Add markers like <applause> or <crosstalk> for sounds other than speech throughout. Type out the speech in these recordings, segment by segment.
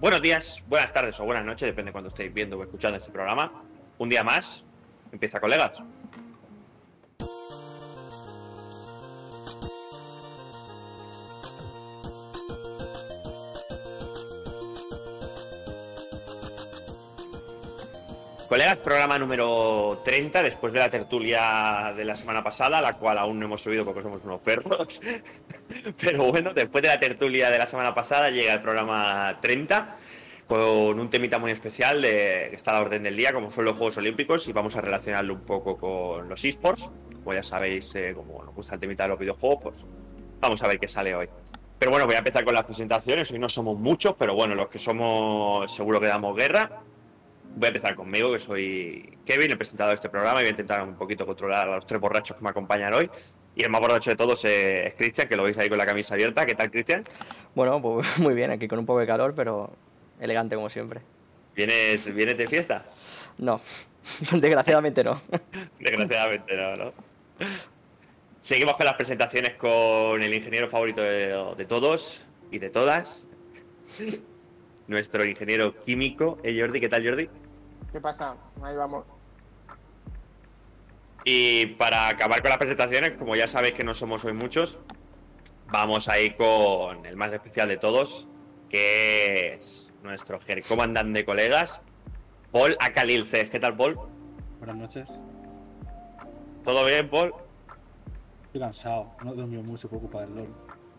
Buenos días, buenas tardes o buenas noches, depende de cuando estéis viendo o escuchando este programa. Un día más, empieza colegas. Colegas, programa número 30, después de la tertulia de la semana pasada, la cual aún no hemos subido porque somos unos perros. <laughs> Pero bueno, después de la tertulia de la semana pasada llega el programa 30 con un temita muy especial de, que está a la orden del día, como son los Juegos Olímpicos, y vamos a relacionarlo un poco con los esports. Como ya sabéis, eh, como nos gusta el temita de los videojuegos, pues vamos a ver qué sale hoy. Pero bueno, voy a empezar con las presentaciones. Hoy no somos muchos, pero bueno, los que somos seguro que damos guerra. Voy a empezar conmigo, que soy Kevin, el presentador de este programa, y voy a intentar un poquito controlar a los tres borrachos que me acompañan hoy. Y el más borracho de todos es Cristian, que lo veis ahí con la camisa abierta. ¿Qué tal, Cristian? Bueno, pues <laughs> muy bien, aquí con un poco de calor, pero elegante como siempre. ¿Vienes, ¿vienes de fiesta? No, <laughs> desgraciadamente no. <laughs> Desgraciadamente no, ¿no? Seguimos con las presentaciones con el ingeniero favorito de, de todos y de todas. Nuestro ingeniero químico, eh, Jordi. ¿Qué tal, Jordi? ¿Qué pasa? Ahí vamos. Y para acabar con las presentaciones, como ya sabéis que no somos hoy muchos, vamos a ir con el más especial de todos, que es nuestro comandante de colegas, Paul Acalilces. ¿Qué tal, Paul? Buenas noches. ¿Todo bien, Paul? Estoy cansado, no he dormido mucho por culpa del LOL.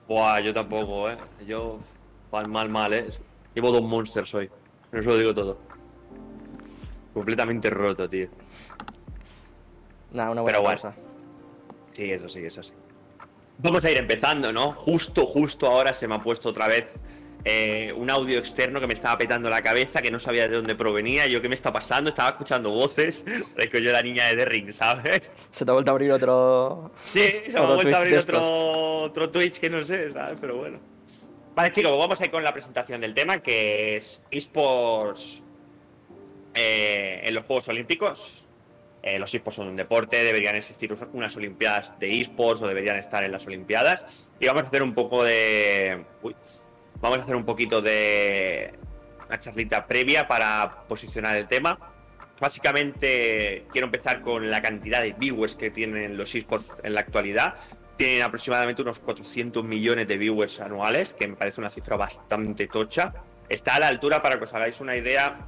Buah, yo tampoco, ¿eh? Yo mal, mal, mal, ¿eh? Llevo dos monsters hoy. Eso lo digo todo. Completamente roto, tío. Nada, una buena Pero bueno. cosa. Sí, eso sí, eso sí. Vamos a ir empezando, ¿no? Justo, justo ahora se me ha puesto otra vez eh, un audio externo que me estaba petando la cabeza, que no sabía de dónde provenía. Yo, ¿qué me está pasando? Estaba escuchando voces. Es que yo la niña de The Ring, ¿sabes? Se te ha vuelto a abrir otro. Sí, se me ha vuelto a abrir otro, otro Twitch que no sé, ¿sabes? Pero bueno. Vale, chicos, vamos a ir con la presentación del tema, que es esports eh, en los Juegos Olímpicos. Eh, los esports son un deporte, deberían existir unas Olimpiadas de esports o deberían estar en las Olimpiadas. Y vamos a hacer un poco de. Uy, vamos a hacer un poquito de. Una charlita previa para posicionar el tema. Básicamente, quiero empezar con la cantidad de viewers que tienen los esports en la actualidad. Tienen aproximadamente unos 400 millones de viewers anuales, que me parece una cifra bastante tocha. Está a la altura, para que os hagáis una idea,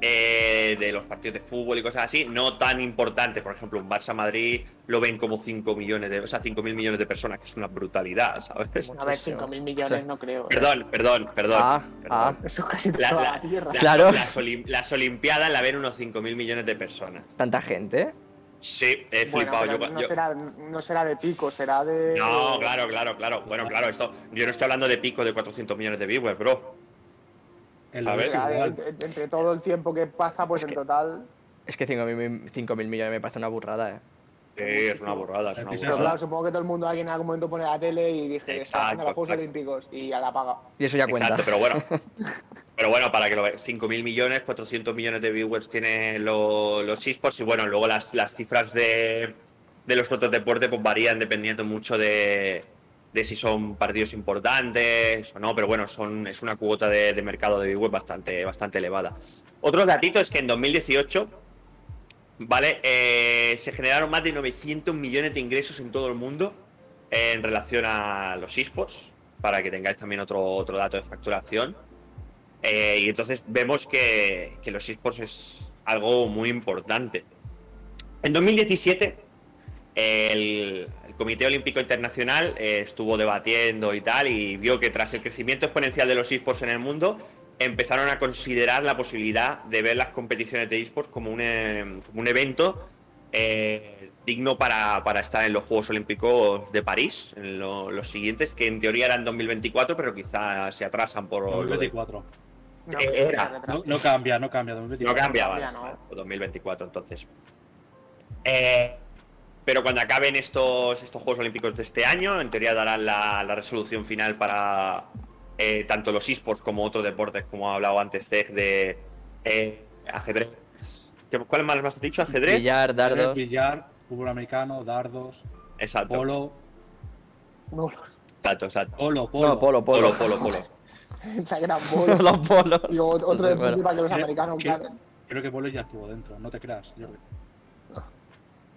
eh, de los partidos de fútbol y cosas así, no tan importante. Por ejemplo, un Barça Madrid lo ven como 5 millones de, o sea, 5 mil millones de personas, que es una brutalidad, ¿sabes? A ver, sí, 5.000 millones sí. no creo. ¿eh? Perdón, perdón, perdón. Ah, perdón. ah. Eso es casi La- toda la- la tierra. Las, Claro. las olim- las Olimpiadas la ven unos 5 mil millones de personas. Tanta gente. Sí, he Bueno, flipado. yo- no, yo- será, no será de pico, será de. No, claro, claro, claro. Bueno, claro, esto. Yo no estoy hablando de pico de 400 millones de viewers, bro. El A ver. de- entre, entre todo el tiempo que pasa, pues Es en que- total. Es que 5.000 millones me parece una burrada, eh. Sí, es una borrada, es una El Pero borrada. claro, supongo que todo el mundo aquí en algún momento pone la tele y dije, están los Juegos. Olímpicos y ya la paga. Y eso ya cuenta. Exacto, pero bueno. <laughs> Pero bueno, para que lo veáis, 5.000 millones, 400 millones de viewers tiene lo- los esports y bueno, luego las, las cifras de, de los otros deportes pues varían dependiendo mucho de, de si son partidos importantes o no, pero bueno, son, es una cuota de, de mercado de viewers bastante, bastante elevada. Otro datito es que en 2018, ¿vale? Eh, se generaron más de 900 millones de ingresos en todo el mundo en relación a los esports, para que tengáis también otro, otro dato de facturación. Eh, y entonces vemos que, que los esports es algo muy importante. En 2017, el, el Comité Olímpico Internacional eh, estuvo debatiendo y tal, y vio que tras el crecimiento exponencial de los esports en el mundo, empezaron a considerar la posibilidad de ver las competiciones de esports como un, eh, como un evento eh, digno para, para estar en los Juegos Olímpicos de París, en lo- los siguientes, que en teoría eran 2024, pero quizás se atrasan por lo de- 2024. No, Eh, era. No, no cambia, no cambia. No 2024. cambia, No vale. cambia, no. vale, 2024 entonces. Eh, pero cuando acaben estos, estos Juegos Olímpicos de este año, en teoría darán la, la resolución final para eh, tanto los esports como otros deportes, como ha hablado antes Zeg, de eh, ajedrez. ¿Qué- ¿Cuál más me has dicho? ¿Ajedrez? Billar, dardos. Billar, fútbol americano, dardos, Exacto. polo. Exacto, exacto. Polo, polo. No, polo, polo. Polo, polo, polo. <laughs> Exageran <laughs> bolos. los bolos. Y otro deporte bueno. para que los ¿Qué- americanos. Creo que Bolos ya estuvo dentro, no te creas. Yo,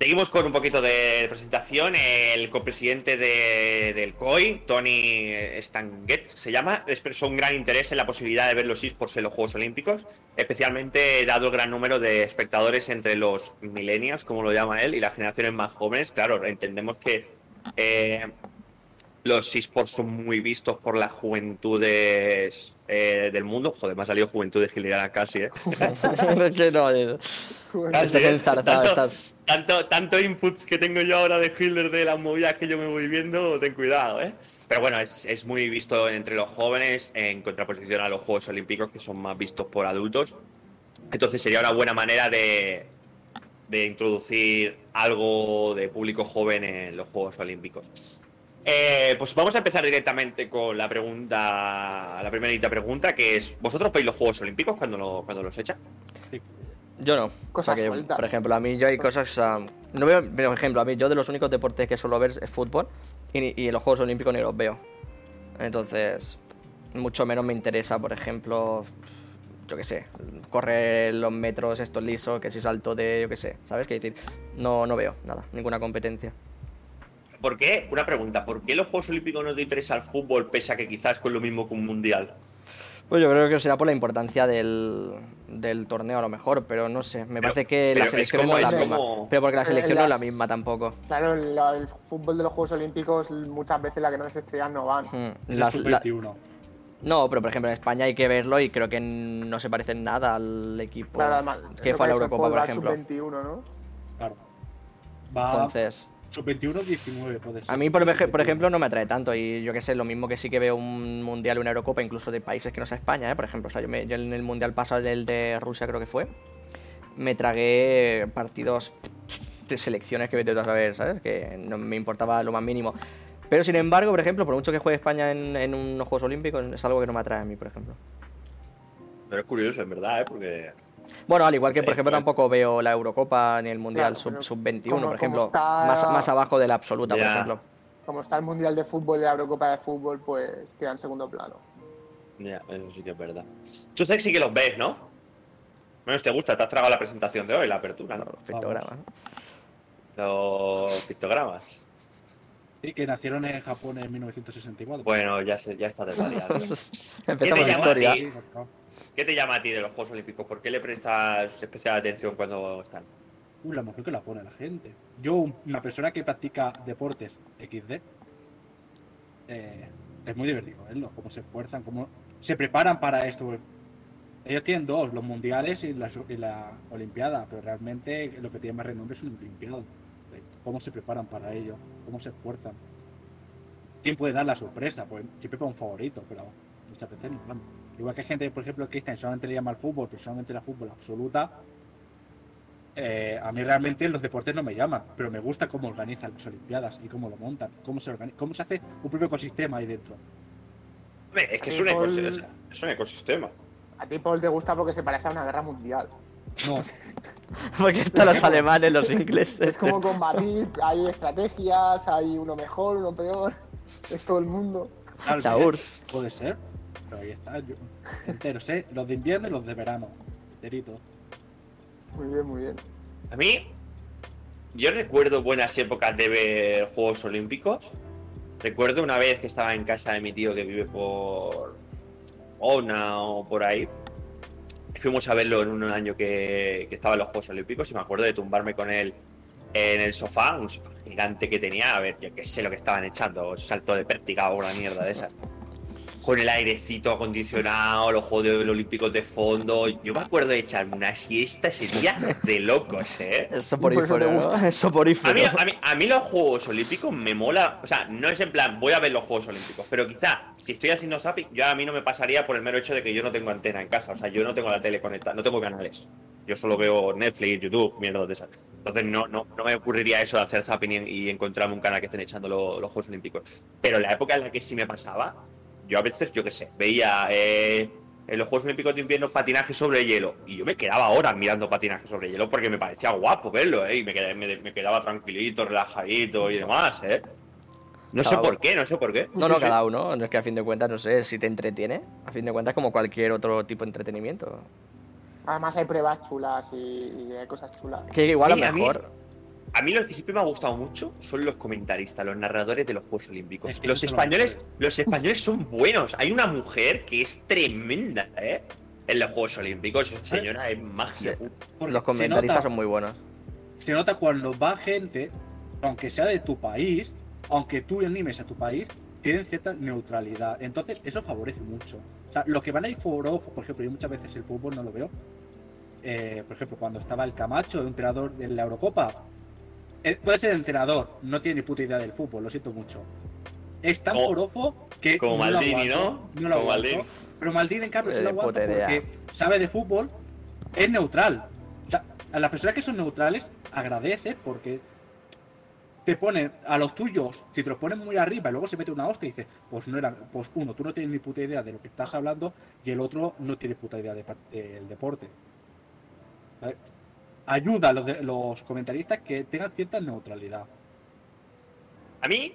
Seguimos con un poquito de presentación. El copresidente de- del COI, Tony Stanguet, se llama, expresó un gran interés en la posibilidad de ver los esports en los Juegos Olímpicos, especialmente dado el gran número de espectadores entre los millennials, como lo llama él, y las generaciones más jóvenes. Claro, entendemos que eh, los esports son muy vistos por las juventudes eh, del mundo. Joder, me ha salido juventud de giliana casi, ¿eh? <laughs> Es que no, eh, ¿eh? enzarzado, estás. tanto, tanto inputs que tengo yo ahora de Hitler de las movidas que yo me voy viendo, ten cuidado, ¿eh? Pero bueno, es, es muy visto entre los jóvenes en contraposición a los Juegos Olímpicos que son más vistos por adultos. Entonces sería una buena manera de, de introducir algo de público joven en los Juegos Olímpicos. Eh, pues vamos a empezar directamente con la pregunta, la primerita pregunta, que es, ¿vosotros veis los Juegos Olímpicos cuando, lo- cuando los echan? Yo no. Cosas O sea que, por ejemplo, a mí yo hay cosas. sea, no veo, por ejemplo, a mí yo de los únicos deportes que suelo ver es fútbol y, y en los Juegos Olímpicos ni los veo. Entonces, mucho menos me interesa, por ejemplo, yo qué sé, correr los metros estos lisos, que si salto de, yo qué sé, ¿sabes? qué decir, no, no veo nada, ninguna competencia. ¿Por qué? Una pregunta, ¿por qué los Juegos Olímpicos no te interesa el fútbol pese a que quizás con lo mismo que un mundial? Pues yo creo que será por la importancia del, del torneo a lo mejor, pero no sé, me Pero- parece que la es selección no es es la misma. como- Pero porque la Eh, selección no es la misma tampoco. Claro, el, el fútbol de los Juegos Olímpicos muchas veces las grandes estrellas no van. Hmm, las- el la- sub-21. No, pero por ejemplo en España hay que verlo y creo que no se parece en nada al equipo Claro, además, que fue a la Eurocopa, por al ejemplo. sub-21, ¿no? Claro. Va Entonces, sub-21 19, puede ser. a mí por, por Sub-21. ejemplo no me atrae tanto y yo que sé, lo mismo que sí que veo un mundial o una Eurocopa incluso de países que no sea España, ¿eh? por ejemplo, o sea, yo, me- yo en el mundial pasado, el de Rusia creo que fue, me tragué partidos de selecciones que vete tú a saber, ¿sabes? Que no me importaba lo más mínimo. Pero sin embargo, por ejemplo, por mucho que juegue España en, en unos Juegos Olímpicos, es algo que no me atrae a mí, por ejemplo. Pero es curioso, en verdad, ¿eh? Porque... Bueno, al igual que, por ejemplo, fue- tampoco veo la Eurocopa ni el Mundial Claro, pero sub, 21 como- por como ejemplo. está- Más, más abajo de la absoluta, por ejemplo. Como está el Mundial de Fútbol y la Eurocopa de Fútbol, pues queda en segundo plano. Ya, eso sí que es verdad. Tú sé que sí que los ves, ¿no? Menos te gusta, te has tragado la presentación de hoy, la apertura, ¿no? Los pictogramas. Los pictogramas. Sí, que nacieron en Japón en 1964. Bueno, ya, se, ya está detallado. <laughs> Empezamos la historia. ¿Qué te llama a ti de los Juegos Olímpicos? ¿Por qué le prestas especial atención cuando están? Uh, la emoción que la pone la gente. Yo, un- una persona que practica deportes XD, eh, es muy divertido verlo, cómo se esfuerzan, cómo se preparan para esto. Ellos tienen dos, los mundiales y la, Olimpiada, pero realmente lo que tiene más renombre es un Olimpiado. Cómo se preparan para ello, cómo se esfuerzan. ¿Quién puede dar la sorpresa? Pues siempre para un favorito, pero muchas veces no. Igual que hay gente, por ejemplo, Cristian solamente le llama al fútbol, pero solamente la fútbol absoluta. Eh, a mí realmente los deportes no me llaman, pero me gusta cómo organizan las Olimpiadas y cómo lo montan, cómo se organiza, cómo se hace un propio ecosistema ahí dentro. Es que es un, ecosistema, es un ecosistema. A ti, Paul, te gusta porque se parece a una guerra mundial. No, <laughs> Porque están los alemanes, los ingleses. Es como combatir, hay estrategias, hay uno mejor, uno peor. Es todo el mundo. La URSS. puede ser, pero ahí está, yo entero, sé, los de invierno y los de verano, enterito. Muy bien, muy bien. A mí, yo recuerdo buenas épocas de ver Juegos Olímpicos. Recuerdo una vez que estaba en casa de mi tío que vive por Ona o por ahí. Fuimos a verlo en un año que, que estaba en los Juegos Olímpicos y me acuerdo de tumbarme con él en el sofá, un sofá gigante que tenía, a ver, yo qué sé lo que estaban echando, salto de pértiga o una mierda de esas. Con el airecito acondicionado, los Juegos Olímpicos de fondo. Yo me acuerdo de echarme una siesta ese día de locos, ¿eh? Es Por eso te soporífero, ¿no? gusta. <laughs> Es soporífero. A mí, a, mí, a mí los Juegos Olímpicos me mola, o sea, no es en plan, voy a ver los Juegos Olímpicos, pero quizá, si estoy haciendo zapping, yo a mí no me pasaría por el mero hecho de que yo no tengo antena en casa, o sea, yo no tengo la tele conectada, no tengo canales. Yo solo veo Netflix, YouTube, mierda de esas. Entonces no, no, no me ocurriría eso de hacer zapping y, y encontrarme un canal que estén echando lo- los Juegos Olímpicos. Pero la época en la que sí me pasaba, yo a veces, yo qué sé, veía eh, en los Juegos Olímpicos de invierno patinaje sobre hielo y yo me quedaba horas mirando patinaje sobre hielo porque me parecía guapo verlo, ¿eh? Y me quedaba, me, me quedaba tranquilito, relajadito y demás, ¿eh? No sé por uno. qué, no sé por qué. No, no, cada uno. No es que a fin de cuentas, no sé, si te entretiene. A fin de cuentas, como cualquier otro tipo de entretenimiento. Además hay pruebas chulas y, y hay cosas chulas. Que igual a lo a mí- mejor. A mí los que siempre me ha gustado mucho son los comentaristas, los narradores de los Juegos Olímpicos. Es que Los españoles, los españoles son buenos. Hay una mujer que es tremenda, ¿eh? En los Juegos Olímpicos. Esa señora es magia. Los comentaristas nota- son muy buenos. se nota cuando va gente, aunque sea de tu país, aunque tú animes a tu país, tienen cierta neutralidad. Entonces, eso favorece mucho. O sea, los que van a ir foro, por ejemplo, yo muchas veces el fútbol no lo veo. Eh, por ejemplo, cuando estaba el Camacho, el entrenador de la Eurocopa. Eh, puede ser entrenador, no tiene ni puta idea del fútbol, lo siento mucho. Es tan Como- forofo que. como no lo Maldini, aguanto, ¿no? No lo Como aguanto. Pero Maldini, en cambio, se Eh, lo aguanta porque sabe de fútbol, es neutral. O sea, a las personas que son neutrales, agradece porque te pone a los tuyos, si te los ponen muy arriba y luego se mete una hostia y dice, pues no era, pues uno, tú no tienes ni puta idea de lo que estás hablando y el otro no tiene puta idea de del deporte. ¿Vale? Ayuda a los, de- los comentaristas que tengan cierta neutralidad. A mí,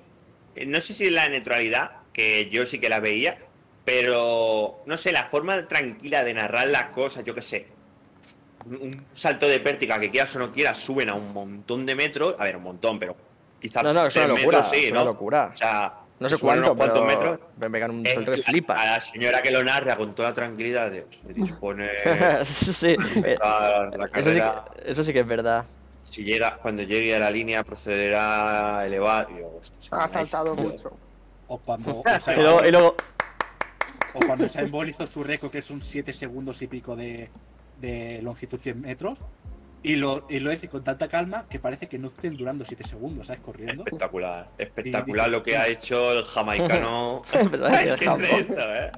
eh, no sé si la neutralidad, que yo sí que la veía, pero no sé, la forma tranquila de narrar las cosas, yo qué sé. Un, salto de pértiga que quieras o no quieras, suben a un montón de metros. A ver, un montón, pero quizás. No, no, es una tres locura. metros, sí, es una ¿no? locura. O sea, No sé cuánto, unos cuantos pero metros. me pegan un Eh, que a- flipa. A la señora que lo narra con toda la tranquilidad de se dispone <laughs> sí, eh, a la eso, sí que, eso sí que es verdad. Si llega, cuando llegue a la línea, procederá a elevar. Y yo, Ha saltado <laughs> mucho. O cuando, <laughs> Y luego, y luego- o cuando Sainz hizo su récord, que son 7 segundos y pico de, de longitud 100 metros, y lo, y lo dice con tanta calma que parece que no estén durando 7 segundos, ¿sabes? Corriendo. Espectacular, espectacular lo que ha hecho el jamaicano. <laughs> Es que es ¿eh?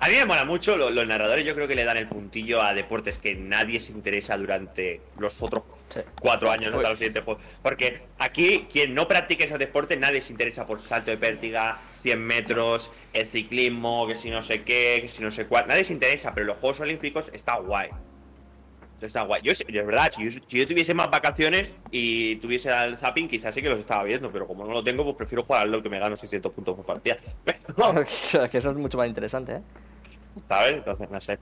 A mí me mola mucho, lo- los, narradores yo creo que le dan el puntillo a deportes que nadie se interesa durante los otros Sí. cuatro años hasta los siguientes juegos. Porque aquí, quien no practique esos deportes, nadie se interesa por salto de pértiga, 100 metros, el ciclismo, que si no sé qué, que si no sé cuál. Nadie se interesa, pero los Juegos Olímpicos está guay. Está guay. Yo, de verdad, si yo, si yo tuviese más vacaciones y tuviese al zapping, quizás sí que los estaba viendo, pero como no lo tengo, pues prefiero jugar al LoL que me gano 600 puntos por partida. <laughs> Que eso es mucho más interesante, ¿eh? ¿Sabes? Entonces, no sé.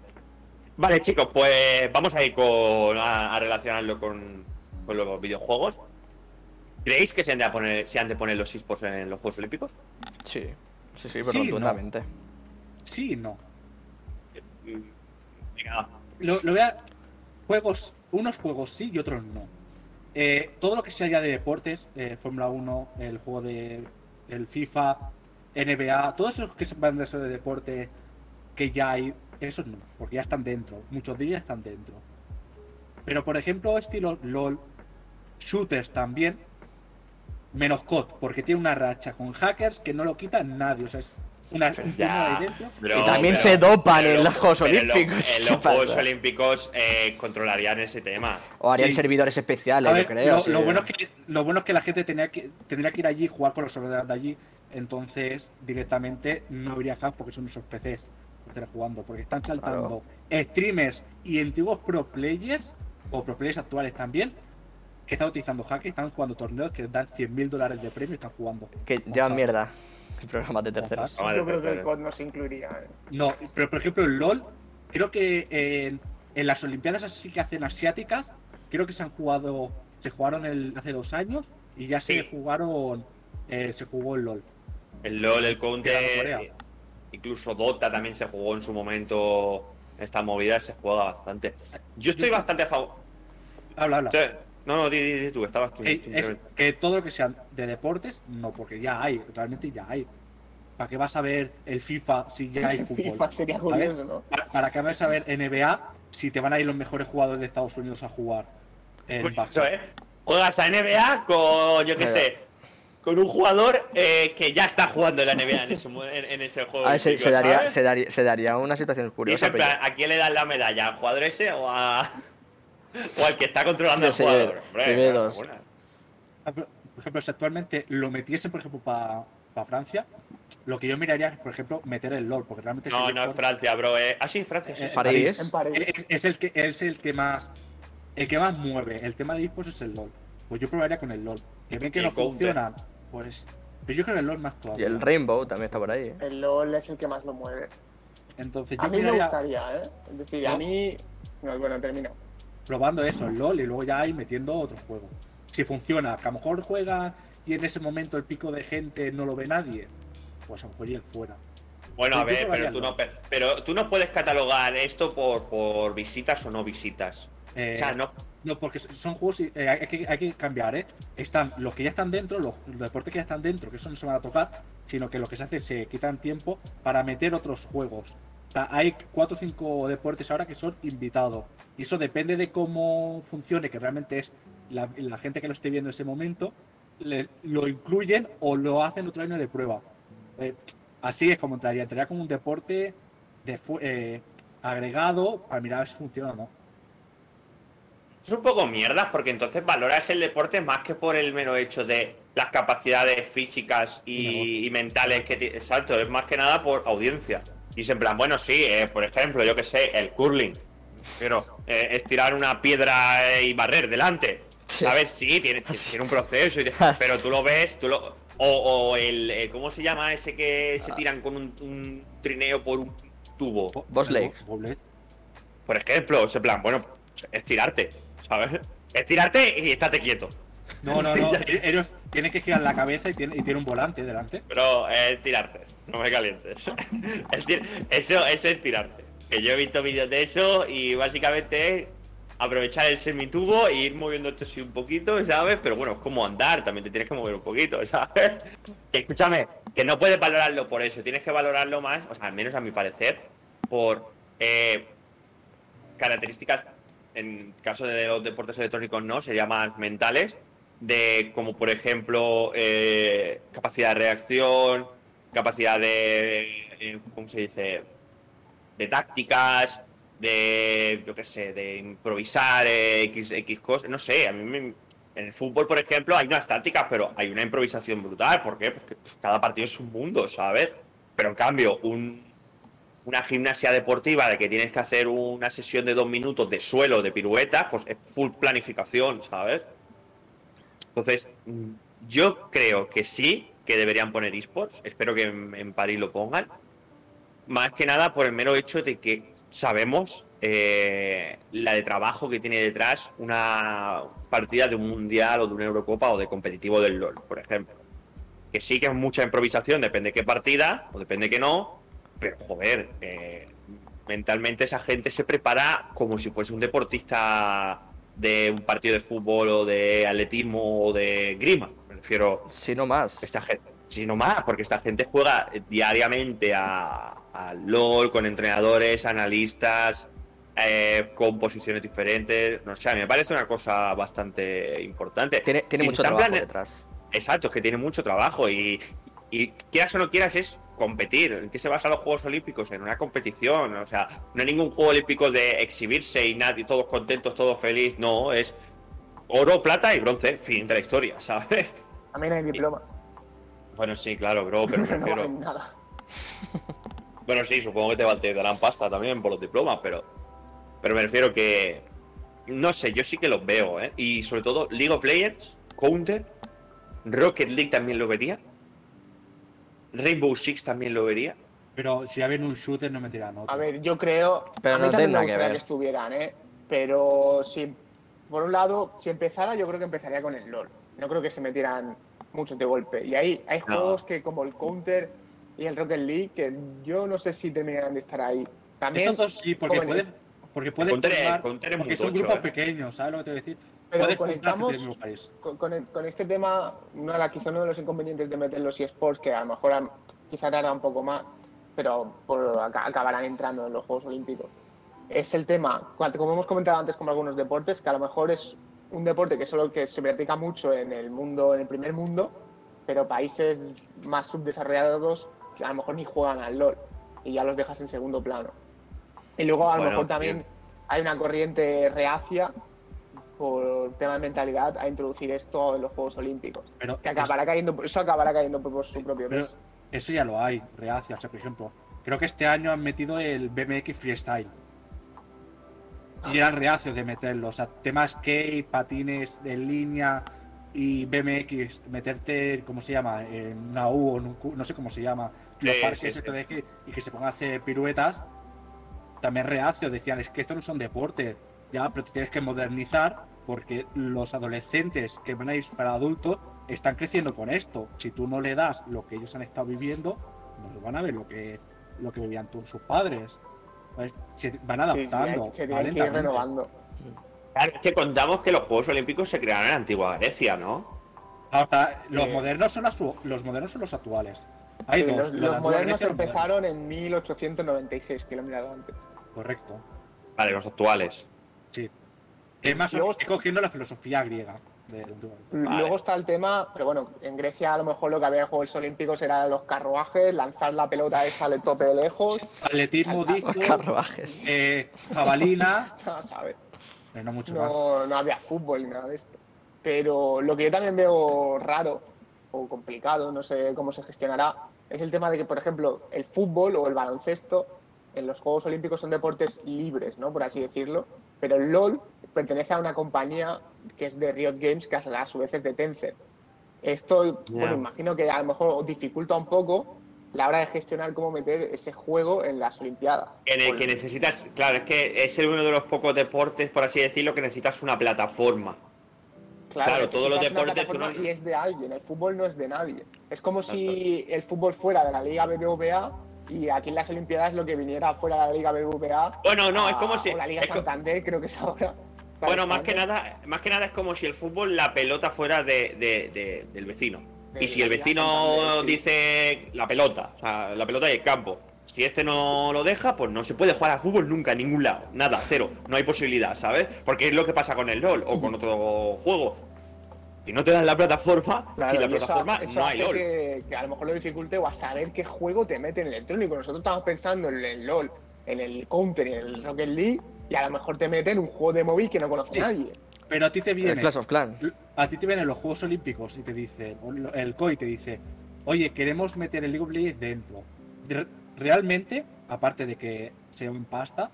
Vale, chicos, pues vamos a ir con, a, a relacionarlo con, con los videojuegos. ¿Creéis que se han, de poner, se han de poner los esports en los Juegos Olímpicos? Sí, sí, sí, pero Sí, no. Sí y no. Mm, Venga. Lo, lo vea. Juegos, unos juegos sí y otros no. Eh, todo lo que sea ya de deportes, eh, Fórmula 1, el juego de el FIFA, NBA, todos esos que van de eso de deporte que ya hay, esos no, porque ya están dentro. Muchos de ellos ya están dentro. Pero por ejemplo, estilo LOL, shooters también, menos COD, porque tiene una racha con hackers que no lo quita nadie. O sea, es una, Ya, pero- Y también pero- se dopan en lo- los Juegos Olímpicos, En <laughs> ¿qué los Juegos? Olímpicos eh, controlarían ese tema. O harían Sí. servidores especiales, A ver, yo creo. lo, sí. lo bueno es que, lo bueno es que la gente tenía que, tendría que ir allí y jugar con los ordenadores de allí. Entonces, directamente no habría hack porque son esos PCs que están jugando. Porque están saltando streamers y antiguos pro players, o pro players actuales también, que están utilizando hack y están jugando torneos que dan 100.000 dólares de premio y están jugando. Que llevan mierda. El programa de terceros. Yo creo que el COD no se incluiría. ¿eh? No, pero por ejemplo en LOL, creo que en, en las Olimpiadas así que hacen asiáticas, creo que se han jugado, se jugaron el, hace dos años y ya se jugaron, eh, se jugó el LOL. El LOL, el Counter, Corea. eh, incluso Dota también se jugó en su momento. Esta movida se juega bastante. Yo estoy Yo- bastante a favor. Habla, habla. No, no, di, di, di tú, estabas tú. Eh, tú, es tú. que todo lo que sea de deportes, no, porque ya hay, realmente ya hay. ¿Para qué vas a ver el FIFA si ya hay <laughs> fútbol? FIFA sería curioso, ¿no? ¿Para, para qué vas a ver NBA si te van a ir los mejores jugadores de Estados Unidos a jugar en Pues eso, ¿eh? Juegas a NBA con, yo qué sé, con un jugador eh, que ya está jugando en la NBA en ese, en, en ese juego. A <laughs> ver, se, se daría, se, daría, se daría una situación curiosa. pero plan, ¿a quién le dan la medalla? ¿Al jugador ese o a. <laughs> o al que está controlando sí, jugador? Por ejemplo, si actualmente lo metiesen, por ejemplo, para Francia, lo que yo miraría es, por ejemplo, meter el LOL, porque realmente No, no, es Francia, bro. Eh. Ah, sí, Francia, sí. Eh. París. En París. es, es el que es el que más el que más mueve. El tema de esports es el LOL. Pues yo probaría con el LOL. Que ven que Y no el Counter. funcionan Pues. Pero yo creo que el LOL más Y todavía. el Rainbow también está por ahí. ¿eh? El LOL es el que más lo mueve. Entonces A mí me gustaría, ¿eh? Es decir, a mí. No, bueno, termino. Probando eso, el LOL, y luego ya ir metiendo otros juegos. Si funciona, que a lo mejor juega y en ese momento el pico de gente no lo ve nadie, pues a lo mejor ir fuera. Bueno, a ver, pero tú, no, pero, pero tú no puedes catalogar esto por, por visitas o no visitas. Eh, O sea, no. No, porque son juegos, eh, hay, que, hay que cambiar, ¿eh? Están los que ya están dentro, los, los deportes que ya están dentro, que eso no se van a tocar, sino que lo que se hace es se quitan tiempo para meter otros juegos. O sea, hay cuatro o cinco deportes ahora que son invitados. Y eso depende de cómo funcione, que realmente es la, la gente que lo esté viendo en ese momento, le- lo incluyen o lo hacen otro año de prueba. Eh, así es como entraría. Entraría como un deporte de, eh, agregado para mirar si funciona o no. Es un poco mierda porque entonces valoras el deporte más que por el mero hecho de las capacidades físicas y, y mentales que tiene. Exacto, es más que nada por audiencia. Y es en plan, bueno, sí, eh, por ejemplo, yo que sé, el curling. Pero eh, es tirar una piedra eh, y barrer delante. ¿Sabes? Sí, tiene, <laughs> tiene un proceso, y- <laughs> pero tú lo ves, tú lo. O, o el. eh, ¿Cómo se llama ese que se tiran con un, un trineo por un tubo? Bo- Boss bueno, Legs. Boss Legs. Por ejemplo, ese plan, bueno, es tirarte, ¿sabes? Es tirarte y estate quieto. No, no, no. <laughs> Ellos tienen que girar la cabeza y tiene, y tiene un volante delante. Pero es tirarte, no me calientes. Es tir- eso, eso es tirarte. Que yo he visto vídeos de eso y básicamente aprovechar el semitubo e ir moviendo esto así un poquito, ¿sabes? Pero bueno, es como andar, también te tienes que mover un poquito, <laughs> ¿sabes? Escúchame, que no puedes valorarlo por eso, tienes que valorarlo más, o sea, al menos a mi parecer, por eh, características, en caso de los deportes electrónicos no, serían más mentales, de como por ejemplo eh, capacidad de reacción, capacidad de, eh, ¿cómo se dice? De tácticas, de, yo qué sé, de improvisar eh, X, X cosas, no sé, a mí en el fútbol, por ejemplo, hay unas tácticas, pero hay una improvisación brutal, ¿por qué? Porque cada partido es un mundo, ¿sabes? Pero en cambio, un, una gimnasia deportiva de que tienes que hacer una sesión de dos minutos de suelo, de piruetas, pues es full planificación, ¿sabes? Entonces, mm, yo creo que sí, que deberían poner esports. Espero que en, en París lo pongan. Más que nada por el mero hecho de que sabemos eh, la de trabajo que tiene detrás una partida de un mundial o de una Eurocopa o de competitivo del LOL, por ejemplo. Que sí que es mucha improvisación, depende qué partida o depende que no, pero joder, eh, mentalmente esa gente se prepara como si fuese un deportista de un partido de fútbol o de atletismo o de grima. Me refiero Si no más. esta gente, si no más, porque esta gente juega diariamente a, a LOL con entrenadores, analistas, eh, con posiciones diferentes. No sé, a mí me parece una cosa bastante importante. Tiene, tiene Si mucho trabajo plane- detrás. Exacto, es que tiene mucho trabajo y, y quieras o no quieras es competir. ¿En qué se basan los Juegos Olímpicos? En una competición. O sea, no hay ningún Juego Olímpico de exhibirse y nadie, todos contentos, todos felices. No, es oro, plata y bronce. Fin de la historia, <laughs> ¿sabes? También hay diploma. Bueno, sí, claro, bro, pero <laughs> me no refiero... valen nada. <laughs> Bueno, sí, supongo que te, va- te darán pasta también por los diplomas, pero... Pero me refiero que... No sé, yo sí que los veo, ¿eh? Y sobre todo League of Legends, Counter, Rocket League también lo vería. Rainbow Six también lo vería. Pero si había un shooter no me tiran otro. A ver, yo creo. Pero a mí no también me que ver. que estuvieran, ¿eh? Pero si. Por un lado, si empezara, yo creo que empezaría con el LOL. No creo que se metieran muchos de golpe. Y ahí hay No. juegos que, como el Counter y el Rocket League, que yo no sé si terminarán de estar ahí. También. Dos sí, porque como en el- puedes, porque puedes formar- porque son grupos ¿eh? pequeños, ¿sabes lo que te voy a decir? Pero conectamos- con, con el- con este tema, una quizá uno de los inconvenientes de meter los eSports, que a lo mejor a- quizá tarda un poco más, pero por, aca- acabarán entrando en los Juegos Olímpicos, es el tema, como hemos comentado antes con algunos deportes, que a lo mejor es un deporte que solo que se practica mucho en el mundo, en el primer mundo, pero países más subdesarrollados que a lo mejor ni juegan al LOL y ya los dejas en segundo plano. Y luego a lo Bueno, mejor también bien. hay una corriente reacia por tema de mentalidad a introducir esto en los Juegos Olímpicos. Pero Que acabará cayendo, eso acabará cayendo por su propio peso. eso ya lo hay, reacia. O sea, por ejemplo, creo que este año han metido el BMX Freestyle. Y eran reacios de meterlo. O sea, temas skate, patines en línea, y BMX, meterte, ¿cómo se llama? En una U o en un Q, no sé cómo se llama, los Sí, parques sí, de que- y que se pongan a hacer piruetas, también reacio, decían, es que estos no son deportes, ya, pero te tienes que modernizar porque los adolescentes que van a ir para adultos están creciendo con esto. Si tú no le das lo que ellos han estado viviendo, no van a ver lo que, lo que vivían tu- sus padres. Se van Sí, sí, adaptando. se tiene que ir renovando. Claro, es que contamos que los Juegos Olímpicos se crearon en la antigua Grecia, ¿no? Hasta los Sí. modernos son las- los modernos son los actuales. Hay Sí, dos. los, los modernos los empezaron en 1896, que lo he mirado antes. Correcto. Vale, los actuales. Sí. Es más, Luego- estoy cogiendo la filosofía griega. Vale. Luego está el tema, pero bueno, en Grecia a lo mejor lo que había en Juegos Olímpicos era los carruajes, lanzar la pelota esa al tope de lejos, Atletismo, disco, carruajes. eh, jabalina, <laughs> ¿sabes? pero no mucho más. No, no había fútbol ni nada de esto. Pero lo que yo también veo raro o complicado, no sé cómo se gestionará, es el tema de que, por ejemplo, el fútbol o el baloncesto en los Juegos Olímpicos son deportes libres, ¿no? Por así decirlo. Pero el LOL pertenece a una compañía que es de Riot Games, que a su vez es de Tencent. Esto, Ya. bueno, imagino que a lo mejor dificulta un poco la hora de gestionar cómo meter ese juego en las Olimpiadas. Ne- Por- que necesitas, claro, es que es uno de los pocos deportes, por así decirlo, que necesitas una plataforma. claro, todos los una deportes, plataforma no- Y es de alguien, el fútbol no es de nadie. Es como si el fútbol fuera de la Liga BBVA y aquí en las Olimpiadas lo que viniera fuera de la Liga BBVA. Bueno, no, es a- como si. o la Liga es Santander, creo que es ahora. Bueno, más que nada, más que nada es como si el fútbol, la pelota fuera de, de- de- del vecino. Y si el vecino dice la pelota, o sea, la pelota y el campo. Si este no lo deja, pues no se puede jugar al fútbol nunca en ningún lado. Nada, cero. No hay posibilidad, ¿sabes? Porque es lo que pasa con el LOL o con otro juego. Si no te dan la plataforma, Claro, la y eso plataforma eso no hay LOL. Que, que a lo mejor lo dificulte o a saber qué juego te mete en el electrónico. Nosotros estamos pensando en el LOL, en el Counter, en el Rocket League, y a lo mejor te meten un juego de móvil que no conoce Sí. nadie. Pero a ti te viene, Clash of Clans. a ti te vienen los Juegos Olímpicos y te dice, el COI te dice, oye, queremos meter el League of Legends dentro. Re- Realmente, aparte de que se en pasta,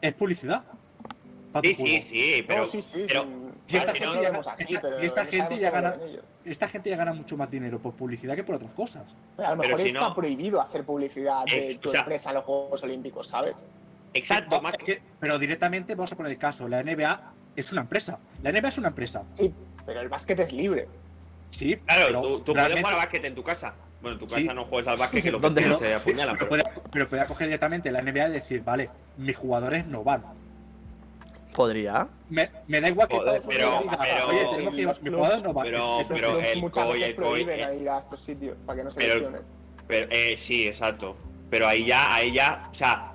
es publicidad. Sí, sí, sí, pero, no, sí, sí, pero- sí. esta gente no ya- así, esta- pero esta gente gana-. Esta gente ya gana mucho más dinero por publicidad que por otras cosas. Pero a lo mejor si está no- prohibido hacer publicidad de Ex- tu o sea- empresa en los Juegos Olímpicos, ¿sabes? Exacto, más que- pero directamente vamos a poner el caso, la NBA es una empresa. La NBA es una empresa. Sí, pero el básquet es libre. Sí, Claro, pero tú, tú puedes realmente- jugar al básquet en tu casa. Bueno, en tu casa Sí. no juegas al básquet que ¿Dónde vecinos no? te apuñalan. pero, Pero, puede, pero puede coger directamente la NBA y decir, vale, mis jugadores no van. Podría. Me, me da igual que Joder, pero- diga, pero- oye, tenemos que ir, mis jugadores no van. pero- Eso- pero- clubs el COI, el COI, eh, a ir a estos sitios para que no se pero- pero, eh, sí, exacto. Pero ahí ya, ahí ya, o sea,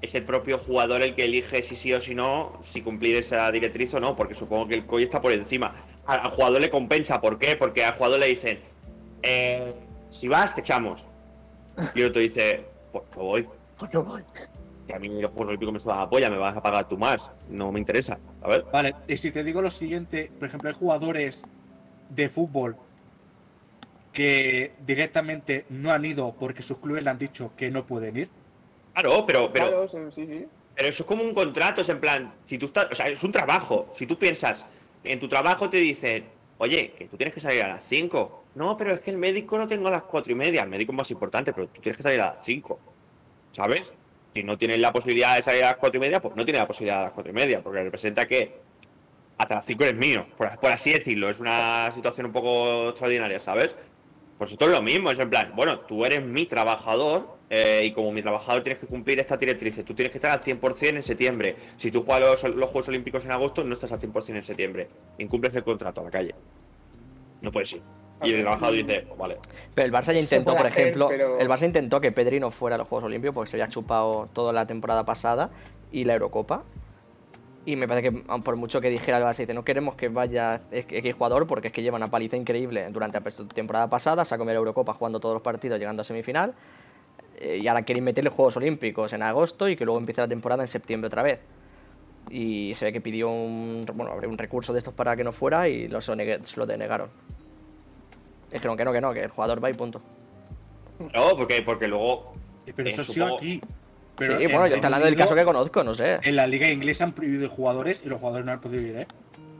es el propio jugador el que elige si sí o si no, si cumplir esa directriz o no, porque supongo que el COI está por encima. Al, jugador le compensa, ¿por qué? Porque al jugador le dicen, eh, si vas, te echamos. Y el otro dice, pues no voy. Pues no voy. Que a mí los Juegos Olímpicos me sudan la polla, me vas a pagar tú más. No me interesa, a ver. Vale, y si te digo lo siguiente, por ejemplo, hay jugadores de fútbol que directamente no han ido porque sus clubes le han dicho que no pueden ir. Claro, pero, pero, Claro, sí, sí, sí. Pero eso es como un contrato, es en plan, si tú estás, o sea, es un trabajo. Si tú piensas, en tu trabajo te dicen, oye, que tú tienes que salir a las 5. No, pero es que el médico lo tengo a las cuatro y media. El médico es más importante, pero tú tienes que salir a las 5. ¿Sabes? Si no tienes la posibilidad de salir a las cuatro y media, pues no tienes la posibilidad a las cuatro y media, porque representa que hasta las 5 eres mío, por, por así decirlo. Es una situación un poco extraordinaria, ¿sabes? Pues esto es lo mismo, es en plan, bueno, tú eres mi trabajador eh, y como mi trabajador tienes que cumplir estas directrices. Tú tienes que estar al 100% en septiembre. Si tú juegas los, los Juegos Olímpicos en agosto, no estás al 100% en septiembre. Incumples el contrato a la calle. No puedes ir. Y el trabajador dice, pues vale. Pero el Barça ya intentó, por hacer, ejemplo, pero- el Barça intentó que Pedri no fuera a los Juegos Olímpicos porque se había chupado toda la temporada pasada y la Eurocopa. Y me parece que aun por mucho que dijera el Barça, dice, no queremos que vaya X jugador porque es que lleva una paliza increíble durante la temporada pasada, se ha comido la Eurocopa jugando todos los partidos, llegando a semifinal. eh, y ahora quieren meterle Juegos Olímpicos en agosto y que luego empiece la temporada en septiembre otra vez. Y se ve que pidió un, bueno, un recurso de estos para que no fuera y lo, se lo denegaron. Dijeron que no, que no, que el jugador va y punto. No, porque, porque luego. Eh, Pero eso ha sido aquí. Pero sí, en bueno, yo estoy hablando del caso que conozco, no sé. En la liga inglesa han prohibido jugadores y los jugadores no han podido ir, ¿eh?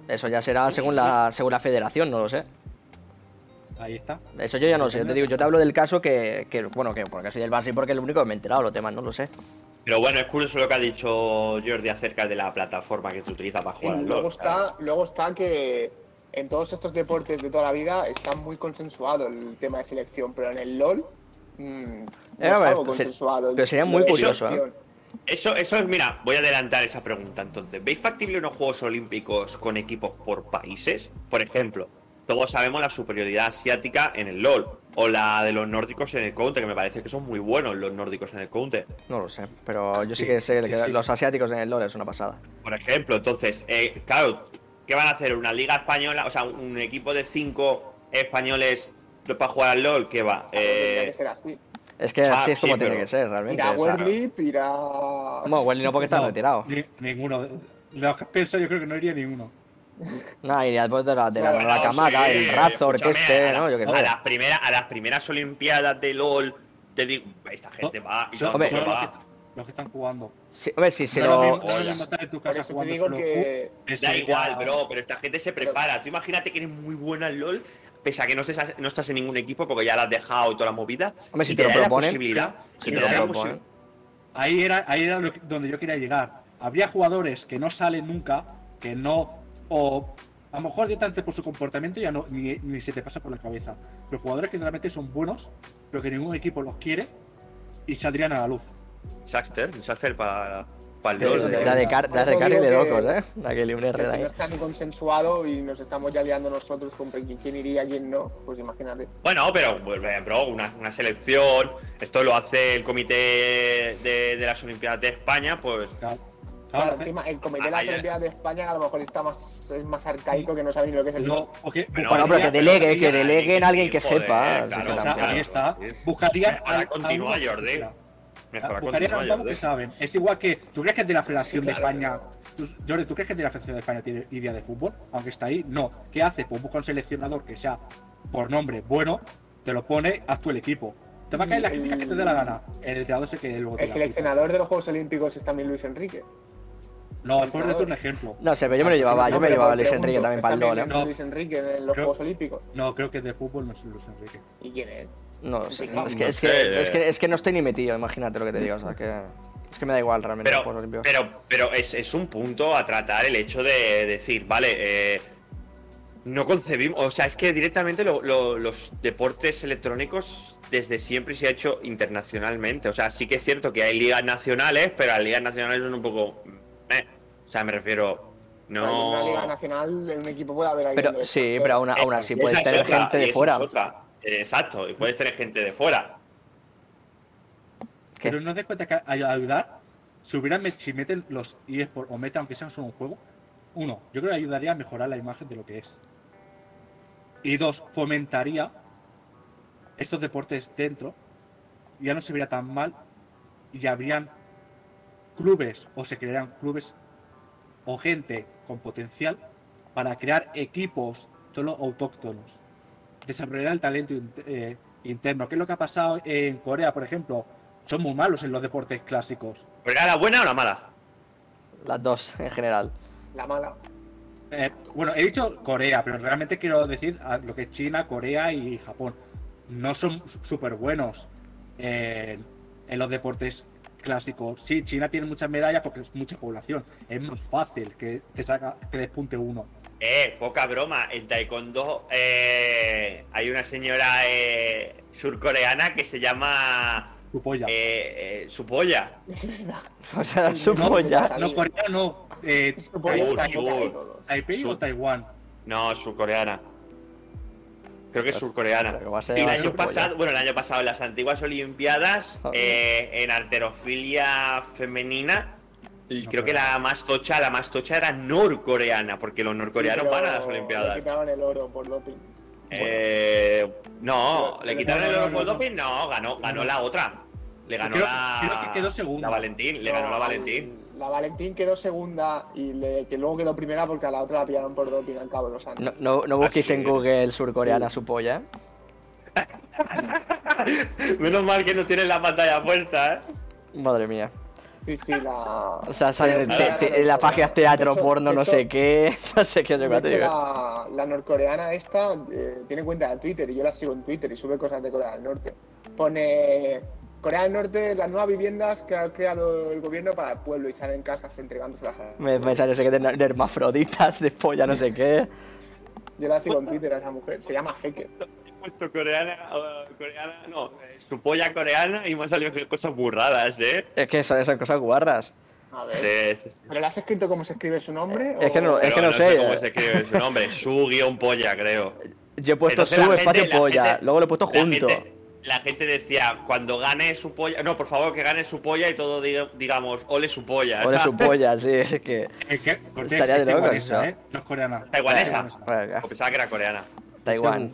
Eso ya será según la, según la federación, no lo sé. Ahí está. Eso yo ya no lo sé. Yo te digo, yo te hablo del caso que, que bueno, que porque soy el Barça y porque es lo único que me he enterado, los temas no lo sé. Pero bueno, es curioso lo que ha dicho Jordi acerca de la plataforma que se utiliza para Y jugar al luego LoL. está, luego está que en todos estos deportes de toda la vida está muy consensuado el tema de selección, pero en el LOL mm, no es a ver, algo se- consensuado. pero sería muy curioso, ¿eh? Eso, eso es, mira, voy a adelantar esa pregunta entonces. ¿Veis factible unos Juegos Olímpicos con equipos por países? Por ejemplo, todos sabemos la superioridad asiática en el LOL o la de los nórdicos en el Counter, que me parece que son muy buenos los nórdicos en el Counter. No lo sé. Pero yo sí, Sí, que sé sí, que sí. los asiáticos en el LoL es una pasada. Por ejemplo, entonces, eh, claro, ¿qué van a hacer? ¿Una liga española? O sea, un equipo de cinco españoles para jugar al LOL, ¿qué va? Tendría Eh, que ser así. Es que Ah, así es como sí, tiene pero- que ser, realmente. Sea, Werlip, irá. Bueno, Welly no porque está No, retirado. ni- ninguno. De los que pienso, yo creo que no iría ninguno. <laughs> No, iría después de la, de la, Bueno, la no camada, sé, el Razor, que este, a ¿no? Yo qué A sé. las, primeras, a las primeras Olimpiadas de LOL, te digo, esta gente va y Son- tanto Hombre, son los, va. que, los que están jugando. Sí, hombre, si se no, es lo mismo, no en tu casa jugando digo que. Da igual, a- bro, pero esta gente se prepara. Tú imagínate que eres muy buena en LOL, pese a que no, estés, no estás en ningún equipo porque ya la has dejado y toda la movida. Hombre, si y te lo proponen, posibilidad. Si y te te lo proponen. posi- Ahí era, ahí era lo que- donde yo quería llegar. Habría jugadores que no salen nunca, que no. O a lo mejor directamente por su comportamiento ya no ni, ni se te pasa por la cabeza. Pero jugadores que realmente son buenos, pero que ningún equipo los quiere y saldrían a la luz. Saxter, Saxter para, La de, car la de de que- locos, ¿eh? La que une que si no está ni consensuado y nos estamos ya liando nosotros con quién iría, quién no, pues imagínate. Bueno, pero, pues, eh, bro, una, una selección. Esto lo hace el comité de, de las Olimpiadas de España, pues. Claro. Claro, Claro, encima, el comité de las Olimpiadas de España a lo mejor está más, es más arcaico que no sabe ni lo que es el no, porque Bueno, Bueno, pero que buscaría- delegue, que deleguen a alguien que sepa. claro, ahí está. Buscarían Ahora a- a continúa, uno que Jordi. Supiera. Mejor Buscarían a un continúa, vamos que saben. Es igual que. ¿Tú crees que el de la Federación Sí, de España. tú- Jordi, ¿tú crees que el de la Federación de España tiene idea de fútbol? Aunque está ahí, no. ¿Qué hace? Pues busca un seleccionador que sea por nombre bueno, te lo pone, haz tú el equipo. Te va a caer la crítica que te dé la gana. El entrenador se que luego te El seleccionador de los Juegos Olímpicos es también Luis Enrique. No, es por darte un ejemplo. No sé, pero yo me lo llevaba, yo me pero llevaba Luis Enrique también ¿es para el LoL, ¿eh? No. Luis Enrique en los Creo- Juegos Olímpicos. No, creo que de fútbol no es Luis Enrique. ¿Y quién es? No. No, Es que, no es, que, sé. es, que, es que no estoy ni metido, imagínate lo que te digo. O sea, que, es que me da igual realmente los Pero, Juegos Olímpicos. pero, pero es, es un punto a tratar el hecho de decir, vale, eh, no concebimos, o sea, es que directamente lo- lo- los deportes electrónicos desde siempre se ha hecho internacionalmente. O sea, sí que es cierto que hay ligas nacionales, pero las ligas nacionales son un poco... eh, o sea, me refiero... En una liga No... nacional, en un equipo puede haber alguien Pero de sí, pero aún, aún así es tener gente de fuera. es otra. Exacto, y puedes tener gente de fuera. ¿Qué? Pero no te cuenta que ayudar, si hubieran si meten los eSports o meten aunque sea solo un juego, uno, yo creo que ayudaría a mejorar la imagen de lo que es. Y dos, fomentaría estos deportes dentro, ya no se vería tan mal y habrían clubes o se crearían clubes o gente con potencial para crear equipos solo autóctonos. Desarrollar el talento eh, interno. ¿Qué es lo que ha pasado en Corea, por ejemplo? Son muy malos en los deportes clásicos. ¿Pero era la buena o la mala? Las dos, en general. La mala. Eh, bueno, he dicho Corea, pero realmente quiero decir a lo que es China, Corea y Japón. No son súper buenos en, en los deportes clásicos. Sí, China tiene muchas medallas porque es mucha población. Es más fácil que te saca, que despunte uno. Eh, poca broma. En Taekwondo eh, hay una señora eh, surcoreana que se llama Tu polla. eh, eh, su polla. Es <laughs> verdad. O sea, No, supo no, ya. no, Corea no. Eh, sur. todos. ¿Taipei o Taiwán? No, surcoreana. Creo que es surcoreana. Y el año pasado, bueno, el año pasado en las antiguas Olimpiadas, eh, en arterofilia femenina, y creo que la más tocha, la más tocha era norcoreana, porque los norcoreanos Sí, van a las Olimpiadas. Le quitaron el oro por doping. Eh, no, Pero- le quitaron el oro por doping, no, ganó, ganó la otra. Le ganó Creo- la. creo que quedó segunda. La Valentín, le ganó la Valentín. La Valentín quedó segunda y le- que luego quedó primera porque a la otra la pillaron por doping al cabo de los años. No, no, no busquéis Ah, sí. en Google surcoreana su polla, ¿eh? <laughs> Menos mal que no tienes la pantalla puesta, ¿eh? Madre mía. Sí, sí, la. O sea, sale en, te- te- en las páginas teatro, hecho- porno, <laughs> no sé qué, no sé qué, no sé la, la norcoreana esta eh, tiene cuenta de Twitter y yo la sigo en Twitter y sube cosas de Corea del Norte. Pone Corea del Norte, las nuevas viviendas que ha creado el gobierno para el pueblo y salen casas entregándoselas a Me pensaba, no sé qué, de, de hermafroditas, de polla, no sé qué. Yo la sigo en Twitter a esa mujer, se llama Feke. He puesto coreana, eh, coreana, no, eh, su polla coreana y me han salido cosas burradas, ¿eh? Es que son esas cosas guarras. A ver. Sí, sí, sí. ¿Pero le has escrito cómo se escribe su nombre? Es que no- es que Pero no sé, cómo eh. se escribe su nombre, <laughs> su guion polla, creo. Yo he puesto Entonces, su gente- espacio la polla, gente- luego lo he puesto La junto. gente, la gente decía, cuando gane su polla, no, por favor, que gane su polla y todo diga- digamos, ole su polla. Ole ¿sabes? su polla, sí, es que. Es que Estaría es de taiwanesa, ¿no? ¿eh? No es coreana. Taiwanesa. O pensaba que era coreana. Taiwán.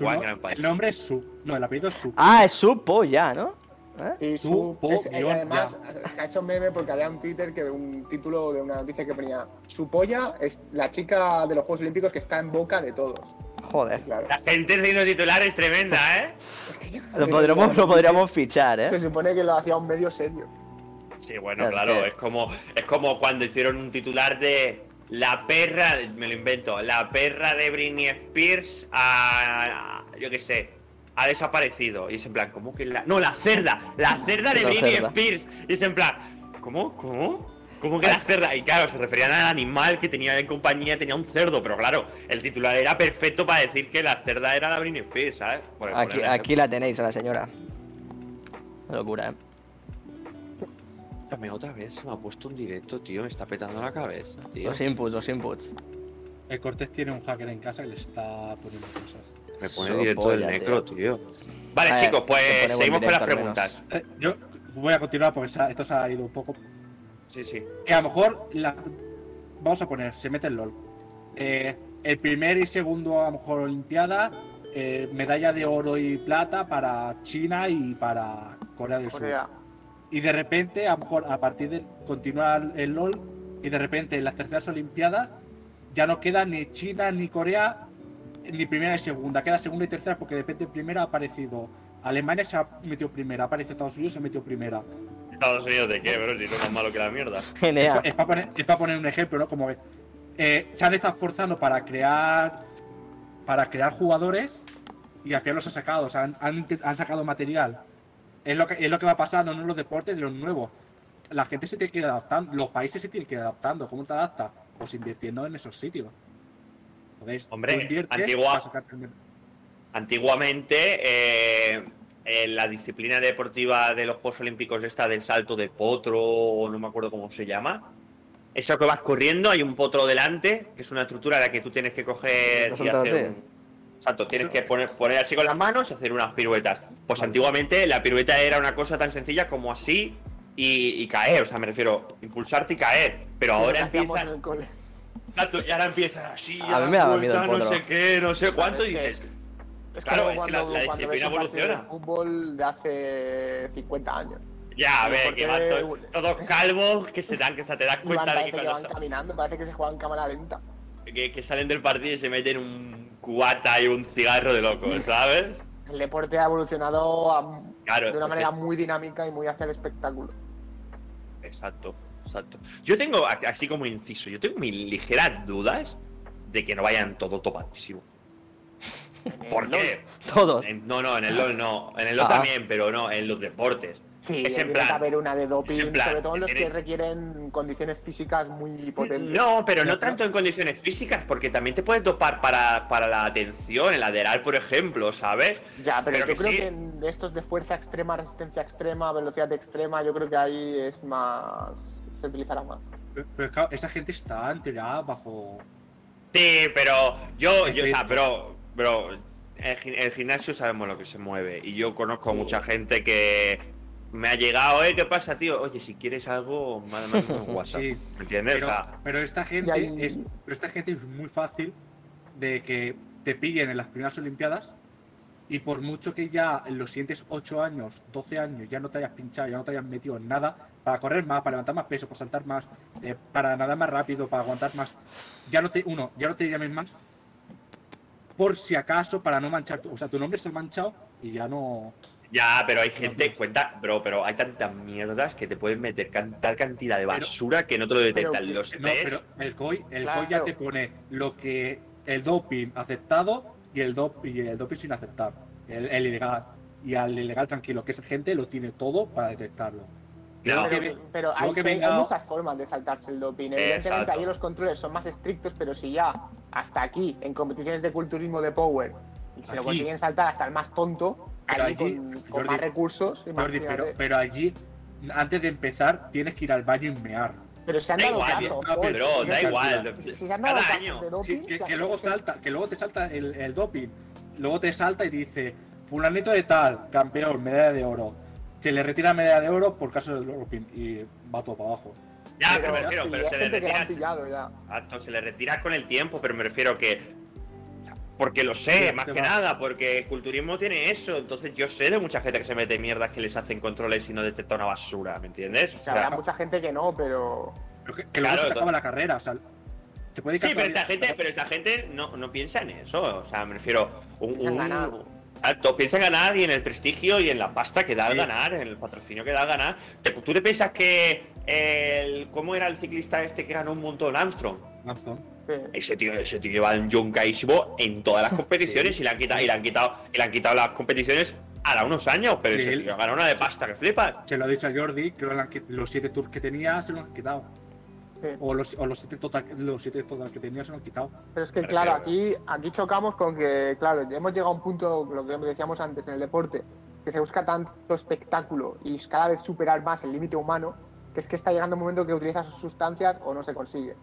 No- gran país. El nombre es Su. No, el apellido es Su. Ah, es su polla, ¿no? ¿Eh? Sí, Su po- es- y guion además, a eso meme porque había un Twitter que un título de una noticia que ponía su polla es la chica de los Juegos Olímpicos que está en boca de todos. Joder. Claro. La gente haciendo titulares tremenda, ¿eh? <laughs> Lo podríamos, lo podríamos fichar, Se ¿eh? supone que lo hacía un medio serio. Sí, bueno, Es claro, que- es como, es como cuando hicieron un titular de la perra, me lo invento, la perra de Britney Spears a, a- yo qué sé, ha desaparecido. Y es en plan, ¿cómo que la...? No, la cerda, la cerda de La Britney cerda. Spears. Y es en plan, ¿cómo? ¿Cómo? ¿Cómo que la <laughs> cerda? Y claro, se referían al animal que tenía en compañía, tenía un cerdo, pero claro, el titular era perfecto para decir que la cerda era la Britney Spears, ¿sabes? Aquí, la tenéis a la señora. Una locura, ¿eh? Ejemplo. Otra vez se me ha puesto un directo, tío, me está petando la cabeza, tío. Los inputs, los inputs. El Cortés tiene un hacker en casa que le está poniendo cosas. Me pone So directo del necro, tío. Vale, chicos, pues seguimos con las preguntas. Eh, yo voy a continuar porque esto se ha ido un poco. Sí, sí. Que a lo mejor la... vamos a poner, se mete el LOL. Eh, el primer y segundo, a lo mejor, Olimpiada, eh, medalla de oro y plata para China y para Corea del O Sur. Y de repente, a lo mejor, a partir de continuar el LOL, y de repente en las terceras Olimpiadas ya no queda ni China ni Corea, ni primera ni segunda, queda segunda y tercera porque de repente en primera ha aparecido Alemania, se ha metido primera, ha aparecido Estados Unidos, se ha metido primera. Estados Unidos de qué, bro, si no es más malo que la mierda. <laughs> Genial. Es para poner, es pa' poner un ejemplo, ¿no? Como ves, eh, se han estado esforzando para crear para crear jugadores y al final los han sacado, o sea, han, han han sacado material. Es lo, que, es lo que va pasando no en los deportes de los nuevos. La gente se tiene que ir adaptando, los países se tienen que ir adaptando. ¿Cómo te adaptas? Pues invirtiendo en esos sitios. Entonces, Hombre, Antigua- el- Antiguamente, eh, en la disciplina deportiva de los Juegos Olímpicos, esta del salto de potro, o no me acuerdo cómo se llama. Eso que vas corriendo, hay un potro delante, que es una estructura en la que tú tienes que coger y hacer un. Exacto, tienes que poner, poner así con las manos y hacer unas piruetas. Pues Vale. antiguamente la pirueta era una cosa tan sencilla como así y, y caer, o sea, me refiero, impulsarte y caer. Pero ahora que hacíamos empieza. en el cole. Exacto, y ahora empieza así, A a mí me daba miedo el no sé qué, no sé cuánto, y es que- dices, Es Claro, es que la- la disciplina evoluciona. fútbol de hace 50 años. ya, a ver, que van to- todos <laughs> calvos, que se dan, que se te das cuenta de que, que van caminando, parece que se juegan en cámara lenta. que, que salen del partido y se meten un cubata y un cigarro de locos, <laughs> ¿sabes? El deporte ha evolucionado a- Claro, de una manera muy dinámica y muy hacia el espectáculo. Exacto, exacto. Yo tengo, así como inciso, yo tengo mis ligeras dudas de que no vayan todo topadísimo. ¿Por qué? Todos. En- no, no, en el LOL no. En el LOL Ah. también, pero no, en los deportes. Sí, Es en tiene plan- que haber una de doping, plan, sobre todo en los que requieren condiciones físicas muy potentes. No, pero no tanto en condiciones físicas, porque también te puedes dopar para, para la atención, el lateral, por ejemplo, ¿sabes? Ya, pero, Pero yo que creo sí. que en estos de fuerza extrema, resistencia extrema, velocidad extrema, yo creo que ahí es más. se utilizará más. Pero, pero claro, esa gente está entregada bajo. Sí, pero yo, yo o sea, pero, pero el, el gimnasio sabemos lo que se mueve. Y yo conozco a Sí. mucha gente que me ha llegado, ¿eh? ¿Qué pasa, tío? Oye, si quieres algo, mándame un <laughs> WhatsApp. Sí, ¿Me entiendes? pero, O sea, pero esta gente ahí- es, pero esta gente es muy fácil de que te pillen en las primeras Olimpiadas y por mucho que ya en los siguientes 8 años, 12 años ya no te hayas pinchado, ya no te hayas metido en nada, para correr más, para levantar más peso, para saltar más, eh, para nadar más rápido, para aguantar más, ya no te, uno, ya no te llamen más por si acaso, para no manchar, tu- o sea, tu nombre está manchado y ya no, Ya, pero hay gente, cuenta, bro, pero hay tantas mierdas que te pueden meter can- tal cantidad de Pero- basura que no te lo detectan pero- los No, test. pero el COI, el Claro. COI ya te pone lo que el doping aceptado y el, dop, y el doping sin aceptar. El, el ilegal. Y al ilegal tranquilo, que esa gente lo tiene todo para detectarlo. No. Que Pero, hay, muchas formas de saltarse el doping. Evidentemente, Exacto. ahí los controles son más estrictos, pero si ya hasta aquí, en competiciones de culturismo de Power, se lo consiguen saltar hasta el más tonto, Pero allí, con, con Jordi, más recursos. Jordi, pero, pero allí, antes de empezar, tienes que ir al baño y mear. Pero se han Da dado igual, casos, no, si- da igual. Si, si se han dado casos Sí, que, luego salta, que luego te salta el, el doping. Luego te salta y dice, fulanito de tal, campeón, medalla de oro. Se le retira medalla de oro por caso del doping y va todo para abajo. Ya, pero, me refiero, pero se le retira. se le retira con el tiempo, pero me refiero que. Porque lo sé, Sí, más que va. nada, porque el culturismo tiene eso. Entonces yo sé de mucha gente que se mete mierdas que les hacen controles y no detecta una basura, ¿me entiendes? O O sea, habrá mucha gente que no, pero. Pero que, que luego Claro, se acaba la carrera. O sea, puede Sí, pero esta gente, pero esta gente no, no piensa en eso. O sea, me refiero. Un, Piensa en un- ganar. Exacto, piensa en ganar y en el prestigio y en la pasta que da al ganar, en el patrocinio que da al ganar. Te- ¿Tú te piensas que el. ¿Cómo era el ciclista este que ganó un montón Armstrong? Armstrong. Ese tío, ese tío lleva un yoncadísimo en todas las <laughs> competiciones y le han quitado, y le han quitado, y le han quitado las competiciones ahora unos años, pero Sí, ese tío ganó una de pasta que flipa. Se lo ha dicho a Jordi, creo que los siete tours que tenía se los han quitado. Sí. O los, o los siete total, los siete total que tenía se los han quitado. Pero es que, claro, aquí, aquí chocamos con que, claro, hemos llegado a un punto, lo que decíamos antes, en el deporte, que se busca tanto espectáculo y cada vez superar más el límite humano, que es que está llegando un momento que utilizas sus sustancias o no se consigue.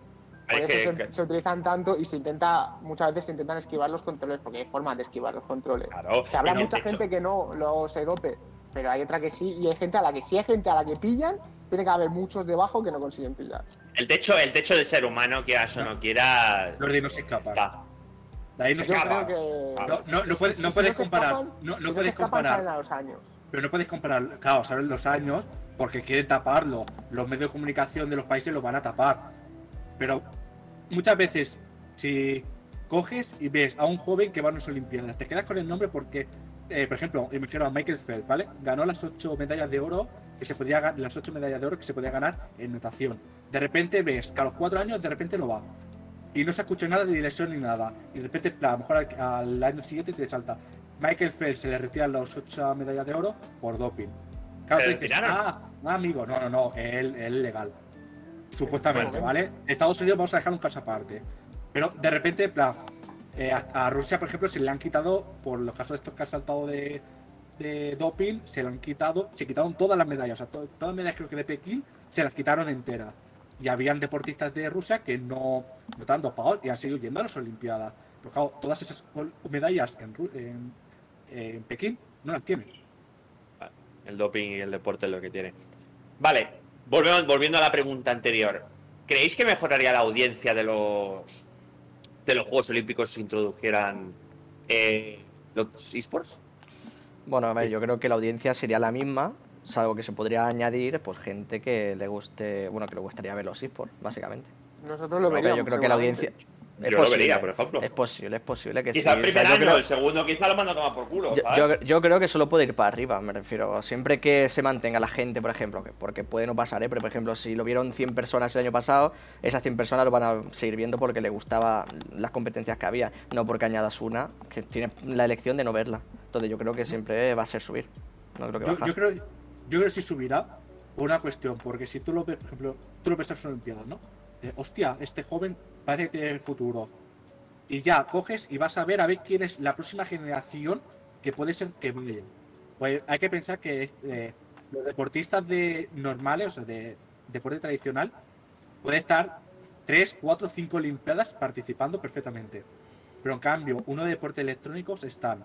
Por eso que- se, que- se utilizan tanto y se intenta, muchas veces se intentan esquivar los controles, porque hay formas de esquivar los controles. Claro, Que habrá pero, mucha hecho, gente que no lo se dope, pero hay otra que sí, y hay gente a la que sí hay gente a la que pillan, tiene que haber muchos debajo que no consiguen pillar. el techo, el techo del ser humano, quieras o no quiera, Jordi no se escapa. está. De ahí no se escapa. que. No, no, no puedes- no si puedes comparar, escapan, no- no si puedes comparar. salen a los años. Pero no puedes comparar, claro, saben los años, porque quieren taparlo. Los medios de comunicación de los países lo van a tapar. Pero muchas veces, si coges y ves a un joven que va a unas Olimpiadas, te quedas con el nombre porque, eh, por ejemplo, imagino a Michael Phelps, ¿vale? Ganó las ocho medallas de oro que se podía las ocho medallas de oro que se podía ganar en natación. De repente ves que a los cuatro años de repente no va. Y no se escucha nada de lesión ni nada. Y de repente, a lo mejor al, al año siguiente te salta. Michael Phelps se le retiran las ocho medallas de oro por doping. Claro, ¿Se tú dices, ah, ah, amigo, no, no, no, él es legal. Supuestamente. ¿vale? Estados Unidos vamos a dejar un caso aparte. Pero de repente, en plan, eh, a, a Rusia, por ejemplo, se le han quitado, por los casos de estos que han saltado de, de doping, se le han quitado, se quitaron todas las medallas, o sea, to- todas las medallas creo que de Pekín se las quitaron enteras. Y habían deportistas de Rusia que no, no estaban dopados y han seguido yendo a las Olimpiadas. Pero claro, todas esas medallas en, en, en Pekín no las tienen. El doping y el deporte es lo que tiene. Vale, volvemos, volviendo a la pregunta anterior. ¿Creéis que mejoraría la audiencia de los de los Juegos Olímpicos si introdujeran eh, los esports? Bueno, a ver, yo creo que la audiencia sería la misma, salvo que se podría añadir, pues gente que le guste, bueno, que le gustaría ver los esports, básicamente. Nosotros lo veríamos. yo creo que la audiencia es Yo lo posible, vería, por ejemplo. Es posible, es posible que Quizá sí. el o sea, primer año, creo- el segundo quizá lo manda a tomar por culo. Yo, yo- yo creo que solo puede ir para arriba, me refiero. Siempre que se mantenga la gente, por ejemplo, que- porque puede no pasar, ¿eh? pero por ejemplo, si lo vieron 100 personas el año pasado, esas 100 personas lo van a seguir viendo porque le gustaba las competencias que había, no porque añadas una que tiene la elección de no verla. Entonces yo creo que siempre va a ser subir, no creo que Yo, creo, yo creo que sí subirá por una cuestión, porque si tú lo ves, por ejemplo, tú lo ves en las Olimpiadas, ¿no? Eh, hostia, este joven parece que tiene el futuro. Y ya coges y vas a ver a ver quién es la próxima generación que puede ser que vaya. Pues hay que pensar que eh, los deportistas de normales, o sea, de deporte tradicional, puede estar 3, 4, 5 Olimpiadas participando perfectamente. Pero en cambio, uno de deportes electrónicos están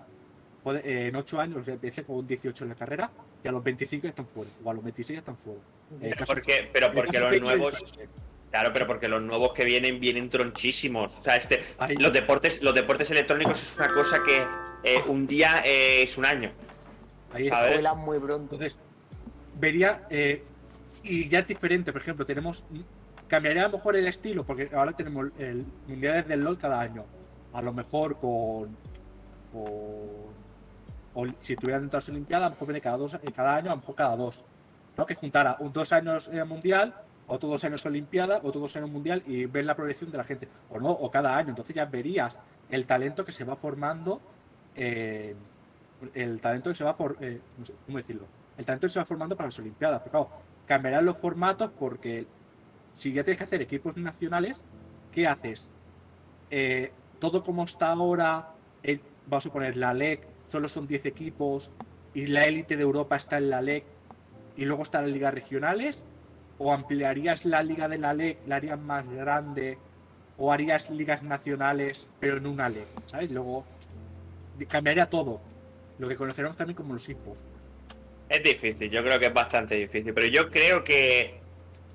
eh, en 8 años, empieza con 18 en la carrera, y a los 25 ya están fuera, o a los 26 ya están fuera. Pero porque, pero porque los nuevos. Claro, pero porque los nuevos que vienen vienen tronchísimos. O sea, este, los deportes, los deportes electrónicos es una cosa que eh, un día eh, es un año. Ahí ¿sabes? muy pronto. Entonces, vería, eh, y ya es diferente, por ejemplo, tenemos, cambiaría a lo mejor el estilo, porque ahora tenemos el Mundial del LOL cada año, a lo mejor con, con o si estuviera dentro de las Olimpiadas, a lo mejor viene cada, dos, cada año, a lo mejor cada dos. ¿no? Que juntara un dos años en Mundial, otros dos años Olimpiada, otros dos años Mundial y ver la progresión de la gente. O no, o cada año. Entonces ya verías el talento que se va formando. eh, el talento que se va por. eh, ¿Cómo decirlo? El talento que se va formando para las Olimpiadas. Pero claro, cambiarán los formatos porque si ya tienes que hacer equipos nacionales, ¿qué haces? Eh, todo como está ahora, eh, vamos a poner la LEC, solo son 10 equipos y la élite de Europa está en la LEC y luego están las ligas regionales, o ampliarías la liga de la LEC, la harías más grande, o harías ligas nacionales, pero en una LEC, ¿sabes? Luego cambiaría todo, lo que conoceremos también como los esports. Es difícil, yo creo que es bastante difícil, pero yo creo que,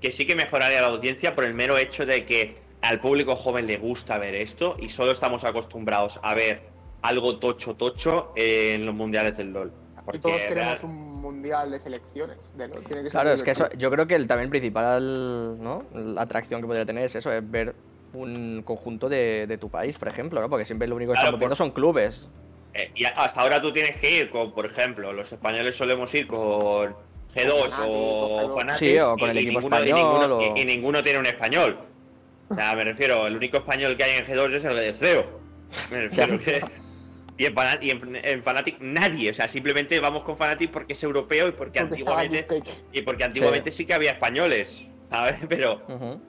que sí que mejoraría la audiencia por el mero hecho de que al público joven le gusta ver esto y solo estamos acostumbrados a ver algo tocho tocho en los mundiales del LOL. Y todos queremos un mundial de selecciones. De LOL. Tiene que ser Claro, es que eso, yo creo que el, también el principal, ¿no? La atracción que podría tener es eso, es ver un conjunto de, de tu país, por ejemplo, ¿no? Porque siempre lo único que Claro, estamos viendo son clubes. Eh, y hasta ahora tú tienes que ir con, por ejemplo, los españoles solemos ir con G2 Con o Fnatic Sí, o y- con el y equipo ninguno, y español, ninguno- o- y- y ninguno tiene un español. O sea, me refiero, el único español que hay en G2 es el de CEO. Me <laughs> refiero que- Y, en, Fana- y en- en Fnatic nadie, o sea, simplemente vamos con Fnatic porque es europeo y porque, Porque antiguamente y porque antiguamente sí. que había españoles, ¿sabes? <laughs> Pero Ujú. o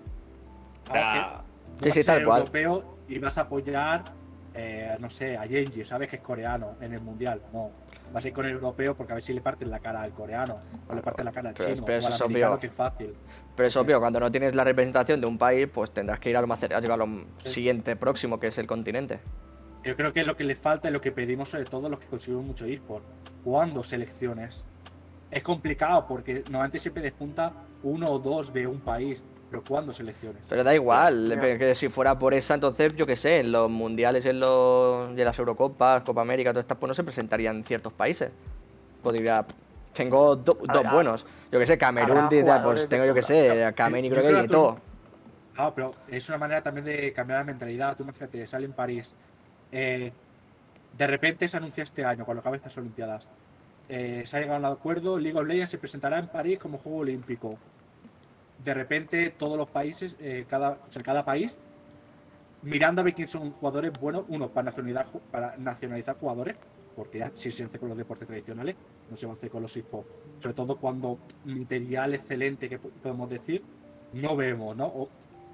Ahora sea, Sí, sí, tal cual. europeo y vas a apoyar, eh, no sé, a Genji, sabes que es coreano en el mundial. No, vas a ir con el europeo porque a ver si le parten la cara al coreano o le parten la cara al Pero- chino pero o al es americano, obvio. que es fácil. Pero es obvio, cuando no tienes la representación de un país, pues tendrás que ir a lo más cer- a llegar a lo Sí. siguiente próximo, que es el continente. Yo creo que lo que les falta es lo que pedimos sobre todo los que conseguimos mucho eSport. ¿Cuándo selecciones? Es complicado porque normalmente siempre despunta uno o dos de un país, pero ¿cuándo selecciones? Pero da igual, que si fuera por esa, entonces, yo qué sé, en los mundiales, en, los, y en las Eurocopas, Copa América, todas estas, pues no se presentarían ciertos países. Podría. Tengo do- dos Habrá- buenos. Yo que sé, Camerún, pues tengo yo que sé, Yo creo que que todo. Ah, pero es una manera también de cambiar la mentalidad. Tú imagínate, sale en París. Eh, de repente se anuncia este año, cuando acabe estas Olimpiadas. eh, se ha llegado a un acuerdo, League of Legends se presentará en París como juego olímpico. De repente todos los países, eh, cada, cada país, mirando a ver quién son jugadores buenos, uno, para nacionalizar, para nacionalizar jugadores, porque ya si se hace con los deportes tradicionales, no se hacer con los esports. Sobre todo cuando material excelente que po- podemos decir, no vemos, ¿no?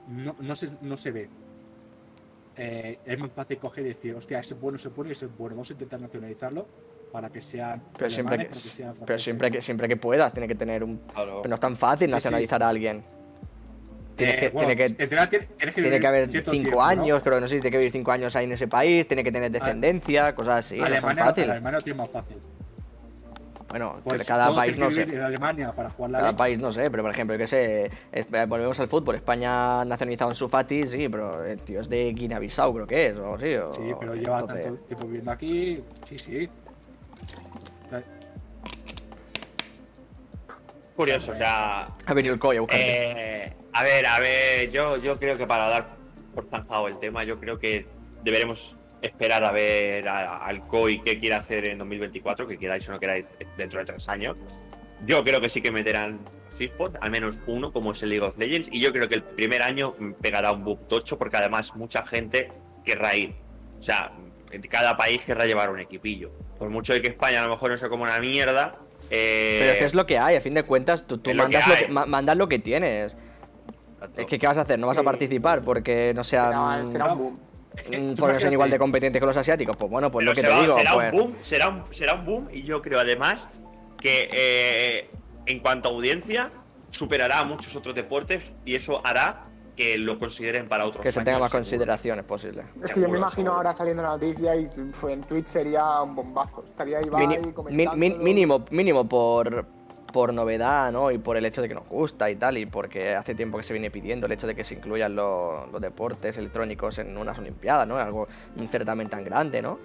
No, no, se, no se ve. Eh, es más fácil coger y decir, hostia, ese es bueno, ese es bueno y ese es bueno. Vamos a intentar nacionalizarlo para que sean. Pero siempre que, para sean pero siempre que siempre que puedas, tiene que tener un. claro. Pero no es tan fácil Sí, sí. nacionalizar a alguien. Tienes Eh, que, bueno, tiene que, tiene- que haber cinco tiempo, ¿no? años, creo que no sé si tiene que vivir cinco años ahí en ese país, tiene que tener descendencia, cosas así, no es tan Alemania, fácil. Alemania lo tiene más fácil. Bueno, Pues cada país no sé. vivir en Alemania para jugar la Cada país no sé, pero por ejemplo, yo que sé, es- eh, volvemos al fútbol. España ha nacionalizado en su Fati, sí, pero el tío es de Guinea-Bissau, creo que es, o sí. O, Sí, pero lleva entonces- tanto tiempo viviendo aquí. Sí, sí. curioso, o sea, Ha venido el COI a buscarte. Eh, a ver, a ver, yo, yo creo que para dar por zanjado el tema, yo creo que deberemos esperar a ver a- al COI qué quiere hacer en 2024, que queráis o no queráis dentro de tres años. Yo creo que sí que meterán eSport, al menos uno, como es el League of Legends, y yo creo que el primer año pegará un boom tocho, porque además mucha gente querrá ir. O sea, en cada país querrá llevar un equipillo. Por mucho de que España a lo mejor no sea como una mierda. eh, Pero es que es lo que hay, a fin de cuentas, tú, tú es lo que mandas, lo que, ma- mandas lo que tienes. Es que, ¿qué vas a hacer? ¿No vas a participar porque no sean. Será, será un boom. <laughs> mm, porque no sean imagínate- igual de competentes que los asiáticos? Pues bueno, pues Pero lo que se te digo, será pues. un boom, será un, será un boom y yo creo además que eh, en cuanto a audiencia superará a muchos otros deportes y eso hará que lo consideren para otros Que se años, tenga más seguro. consideración, es posible. Es que yo me imagino seguro. ahora saliendo la noticia y fue en Twitch sería un bombazo. Estaría Ibai Mini- min- comentando. mínimo, mínimo por, por novedad, ¿no? Y por el hecho de que nos gusta y tal, y porque hace tiempo que se viene pidiendo el hecho de que se incluyan los, los deportes electrónicos en unas Olimpiadas, ¿no? Algo, un certamen tan grande, ¿no?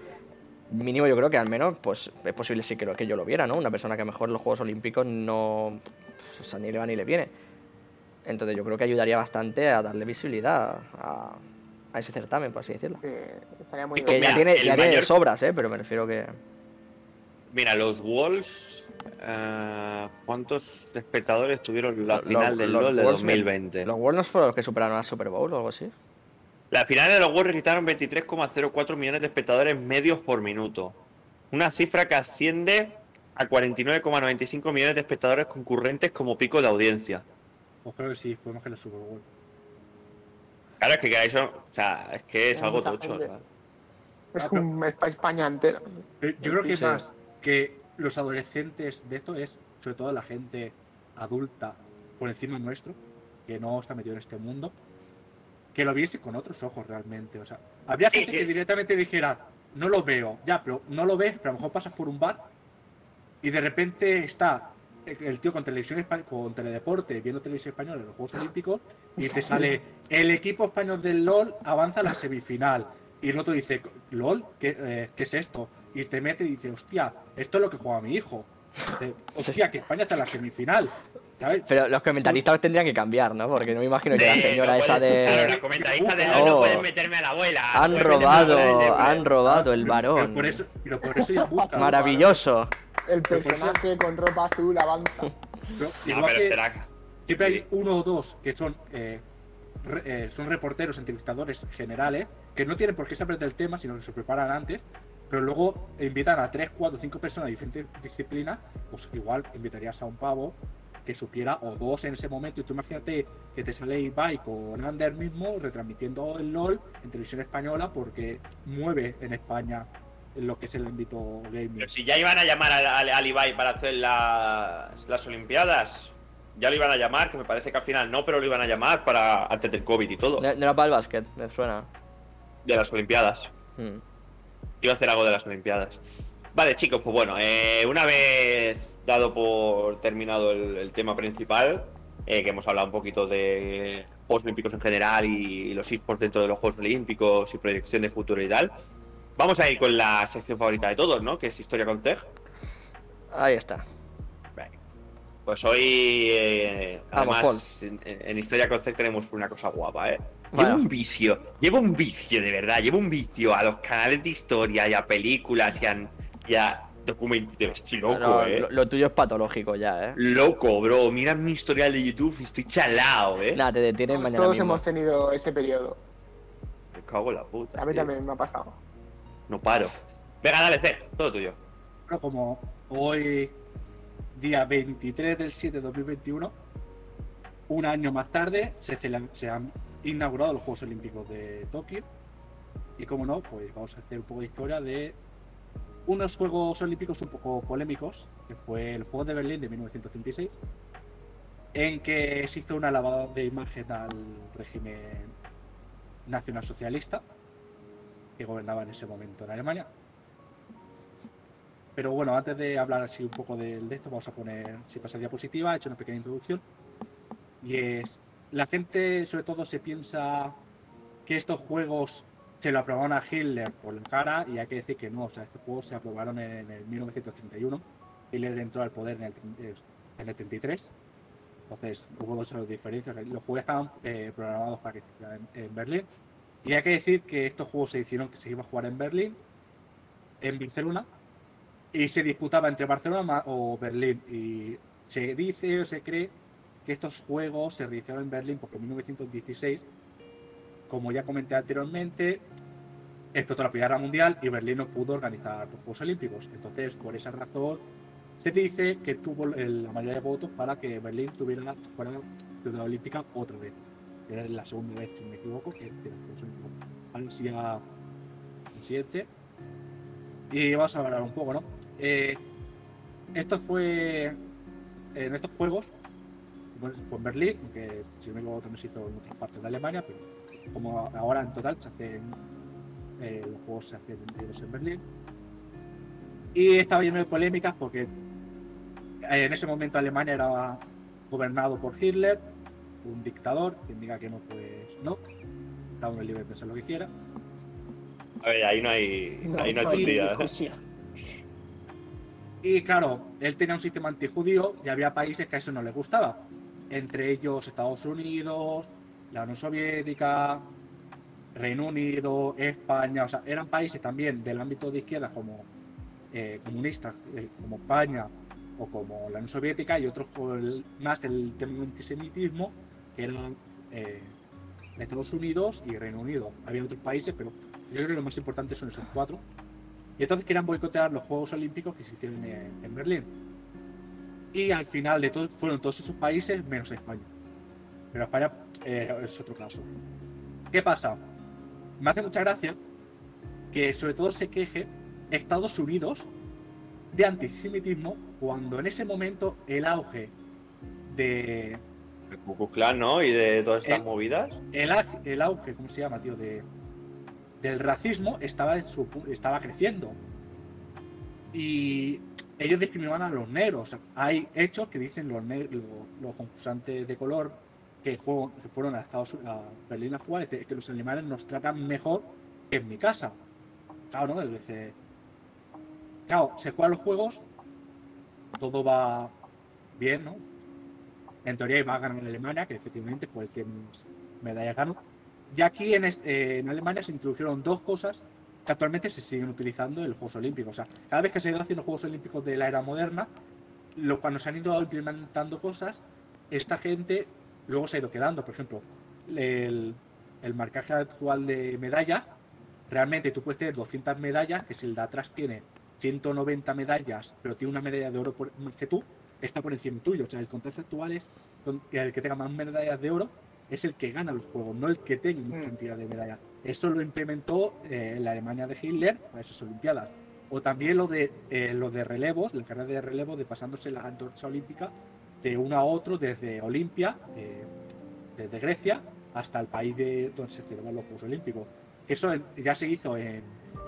Mínimo yo creo que al menos, pues es posible sí creo que yo lo viera, ¿no? Una persona que a lo mejor los Juegos Olímpicos no... pues, o sea, ni le va ni le viene. Entonces yo creo que ayudaría bastante a darle visibilidad a, a ese certamen, por así decirlo. Eh, estaría muy Que bien. Mira, ya tiene, el ya tiene mayor- sobras, ¿eh? Pero me refiero que... Mira, los Wolves. Eh, ¿Cuántos espectadores tuvieron la Lo- final del los LOL de Wolves me- 2020? Los Wolves no fueron los que superaron a Super Bowl o algo así. La final de los Wolves registraron 23,04 millones de espectadores medios por minuto. Una cifra que asciende a 49,95 millones de espectadores concurrentes como pico de audiencia. Pues creo que sí, fue más que el Super Bowl. Claro, es que eso, o sea, es que es Hay algo tocho. gente. ¿sabes? Es Ah, un es pa' España entera. Pero Yo creo que Sí. más que los adolescentes de esto es, sobre todo la gente adulta por encima nuestro, que no está metido en este mundo, que lo viese con otros ojos realmente. O sea, habría gente sí, que directamente dijera, no lo veo, ya, pero no lo ves, pero a lo mejor pasas por un bar y de repente está el tío con televisión con teledeporte viendo televisión española en los Juegos Olímpicos y te sale el equipo español del LOL avanza a la semifinal y el otro dice LOL ¿qué, eh, ¿qué es esto? Y te mete y dice hostia esto es lo que juega mi hijo Dice, hostia que España está en la semifinal ¿sabes? Pero los comentaristas tendrían que cambiar, ¿no? Porque no me imagino que la señora no esa puedes- Claro, de. la comentarista de Oh. LOL no pueden meterme a la abuela. Han robado, abuela, han robado el varón. pero por eso, pero por eso ya busca Maravilloso. El eso- personaje con ropa azul avanza. <laughs> Pero No, igual pero que- será. Siempre hay uno o dos que son, eh, re- eh, son reporteros, entrevistadores generales, que no tienen por qué saber del tema, sino que se preparan antes, pero luego invitan a tres, cuatro, cinco personas de diferentes disciplinas, pues igual invitarías a un pavo que supiera, o dos en ese momento, y tú imagínate que te sale Ibai con Ander mismo retransmitiendo el LOL en televisión española porque mueve en España lo que es el ámbito gaming. Pero si ya iban a llamar al, al, al Ibai para hacer las, las Olimpiadas. Ya lo iban a llamar, que me parece que al final no, pero lo iban a llamar para antes del COVID y todo. Para el básquet, me suena. De las Olimpiadas. Mm. Iba a hacer algo de las Olimpiadas. Vale, chicos, pues bueno, eh, una vez dado por terminado el, el tema principal, eh, que hemos hablado un poquito de Juegos Olímpicos en general y, los esports dentro de los Juegos Olímpicos y proyección de futuro y tal, vamos a ir con la sección favorita de todos, ¿no? Que es Historia con. Ahí está. Pues hoy, eh, Vamos, además, en, en Historia con CEG tenemos una cosa guapa, ¿eh? Llevo un vicio, llevo un vicio, de verdad, llevo un vicio a los canales de historia y a películas y a, y a documentos. Estoy loco, No, eh. lo, lo tuyo es patológico ya, ¿eh? Loco, bro. Mira mi historial de YouTube y estoy chalao, eh. Nada, te detienes Todos, mañana todos mismo. hemos tenido ese periodo. Me cago en la puta. A mí tío. también me ha pasado. No paro. Venga, dale, C, todo tuyo. Bueno, como hoy, día 23 del 7 de 2021, un año más tarde se han inaugurado los Juegos Olímpicos de Tokio. Y como no, pues vamos a hacer un poco de historia de unos Juegos Olímpicos un poco polémicos, que fue el Juego de Berlín de 1936, en que se hizo una lavada de imagen al régimen nacionalsocialista que gobernaba en ese momento en Alemania. Pero bueno, antes de hablar así un poco de, de esto, vamos a poner, si pasa diapositiva, he hecho una pequeña introducción. Y es, la gente sobre todo se piensa que estos juegos se lo aprobaron a Hitler por la cara y hay que decir que no, o sea, estos juegos se aprobaron en el 1931. Hitler entró al poder en el, tre- en el 33. Entonces hubo dos años de diferencia. o sea, Los juegos estaban eh, programados para que se hicieran en, en Berlín. Y hay que decir que estos juegos se hicieron que se iba a jugar en Berlín, en Barcelona, y se disputaba entre Barcelona o Berlín. Y se dice o se cree que estos juegos se realizaron en Berlín en 1916, como ya comenté anteriormente, explotó la Primera Guerra Mundial y Berlín no pudo organizar los Juegos Olímpicos. Entonces, por esa razón, se dice que tuvo la mayoría de votos para que Berlín tuviera fuera ciudad olímpica otra vez. Era la segunda vez, si no me equivoco, que los Juegos Olímpicos. Siguiente. Y vamos a hablar un poco, ¿no? Eh, esto fue en estos juegos, fue en Berlín, aunque si no me equivoco también se hizo en otras partes de Alemania, pero como ahora en total se hacen eh, los juegos se hacen en Berlín. Y estaba lleno de polémicas porque eh, en ese momento Alemania era gobernado por Hitler, un dictador, quien diga que no, pues no. Cada uno es libre de pensar lo que quiera. A ver, ahí no hay, ahí no hay ¿eh? discusión. Y claro, él tenía un sistema antijudío y había países que a eso no les gustaba. Entre ellos Estados Unidos, la Unión Soviética, Reino Unido, España. O sea, eran países también del ámbito de izquierda como eh, comunistas eh, como España o como la Unión Soviética y otros con el- más del tema del antisemitismo que eran eh, Estados Unidos y Reino Unido. Había otros países, pero yo creo que lo más importante son esos cuatro. Y entonces querían boicotear los Juegos Olímpicos que se hicieron en Berlín. Y al final de todo fueron todos esos países menos España. Pero España eh, es otro caso. ¿Qué pasa? Me hace mucha gracia que sobre todo se queje Estados Unidos de antisemitismo cuando en ese momento el auge de El Ku ¿no? Y de todas estas Eh, movidas. el, el auge, ¿cómo se llama, tío? De, del racismo estaba, en su, estaba creciendo. Y ellos discriminaban a los negros. Hay hechos que dicen los, ne- los, concursantes de color que, juego- que fueron a Estados a Berlín a jugar, dice que los alemanes nos tratan mejor que en mi casa. Claro, ¿no? Dice, claro, se juegan los juegos, todo va bien, ¿no? En teoría iba a ganar Alemania, que efectivamente fue el que medallas ganó. Y aquí en, eh, en Alemania se introdujeron dos cosas que actualmente se siguen utilizando en los Juegos Olímpicos. O sea, cada vez que se han haciendo los Juegos Olímpicos de la era moderna, lo, cuando se han ido implementando cosas, esta gente luego se ha ido quedando. Por ejemplo, el, el marcaje actual de medallas, realmente tú puedes tener 200 medallas, que si el de atrás tiene 190 medallas, pero tiene una medalla de oro por- más que tú, está por encima tuyo. O sea, el contraste actual es el que tenga más medallas de oro es el que gana los juegos, no el que tenga más Mm. cantidad de medallas. Eso lo implementó eh, en la Alemania de Hitler para esas Olimpiadas. O también lo de, eh, lo de relevos, la carrera de relevo, de pasándose la antorcha olímpica de uno a otro desde Olimpia, eh, desde Grecia, hasta el país de donde se celebran los Juegos Olímpicos. Eso en- ya se hizo en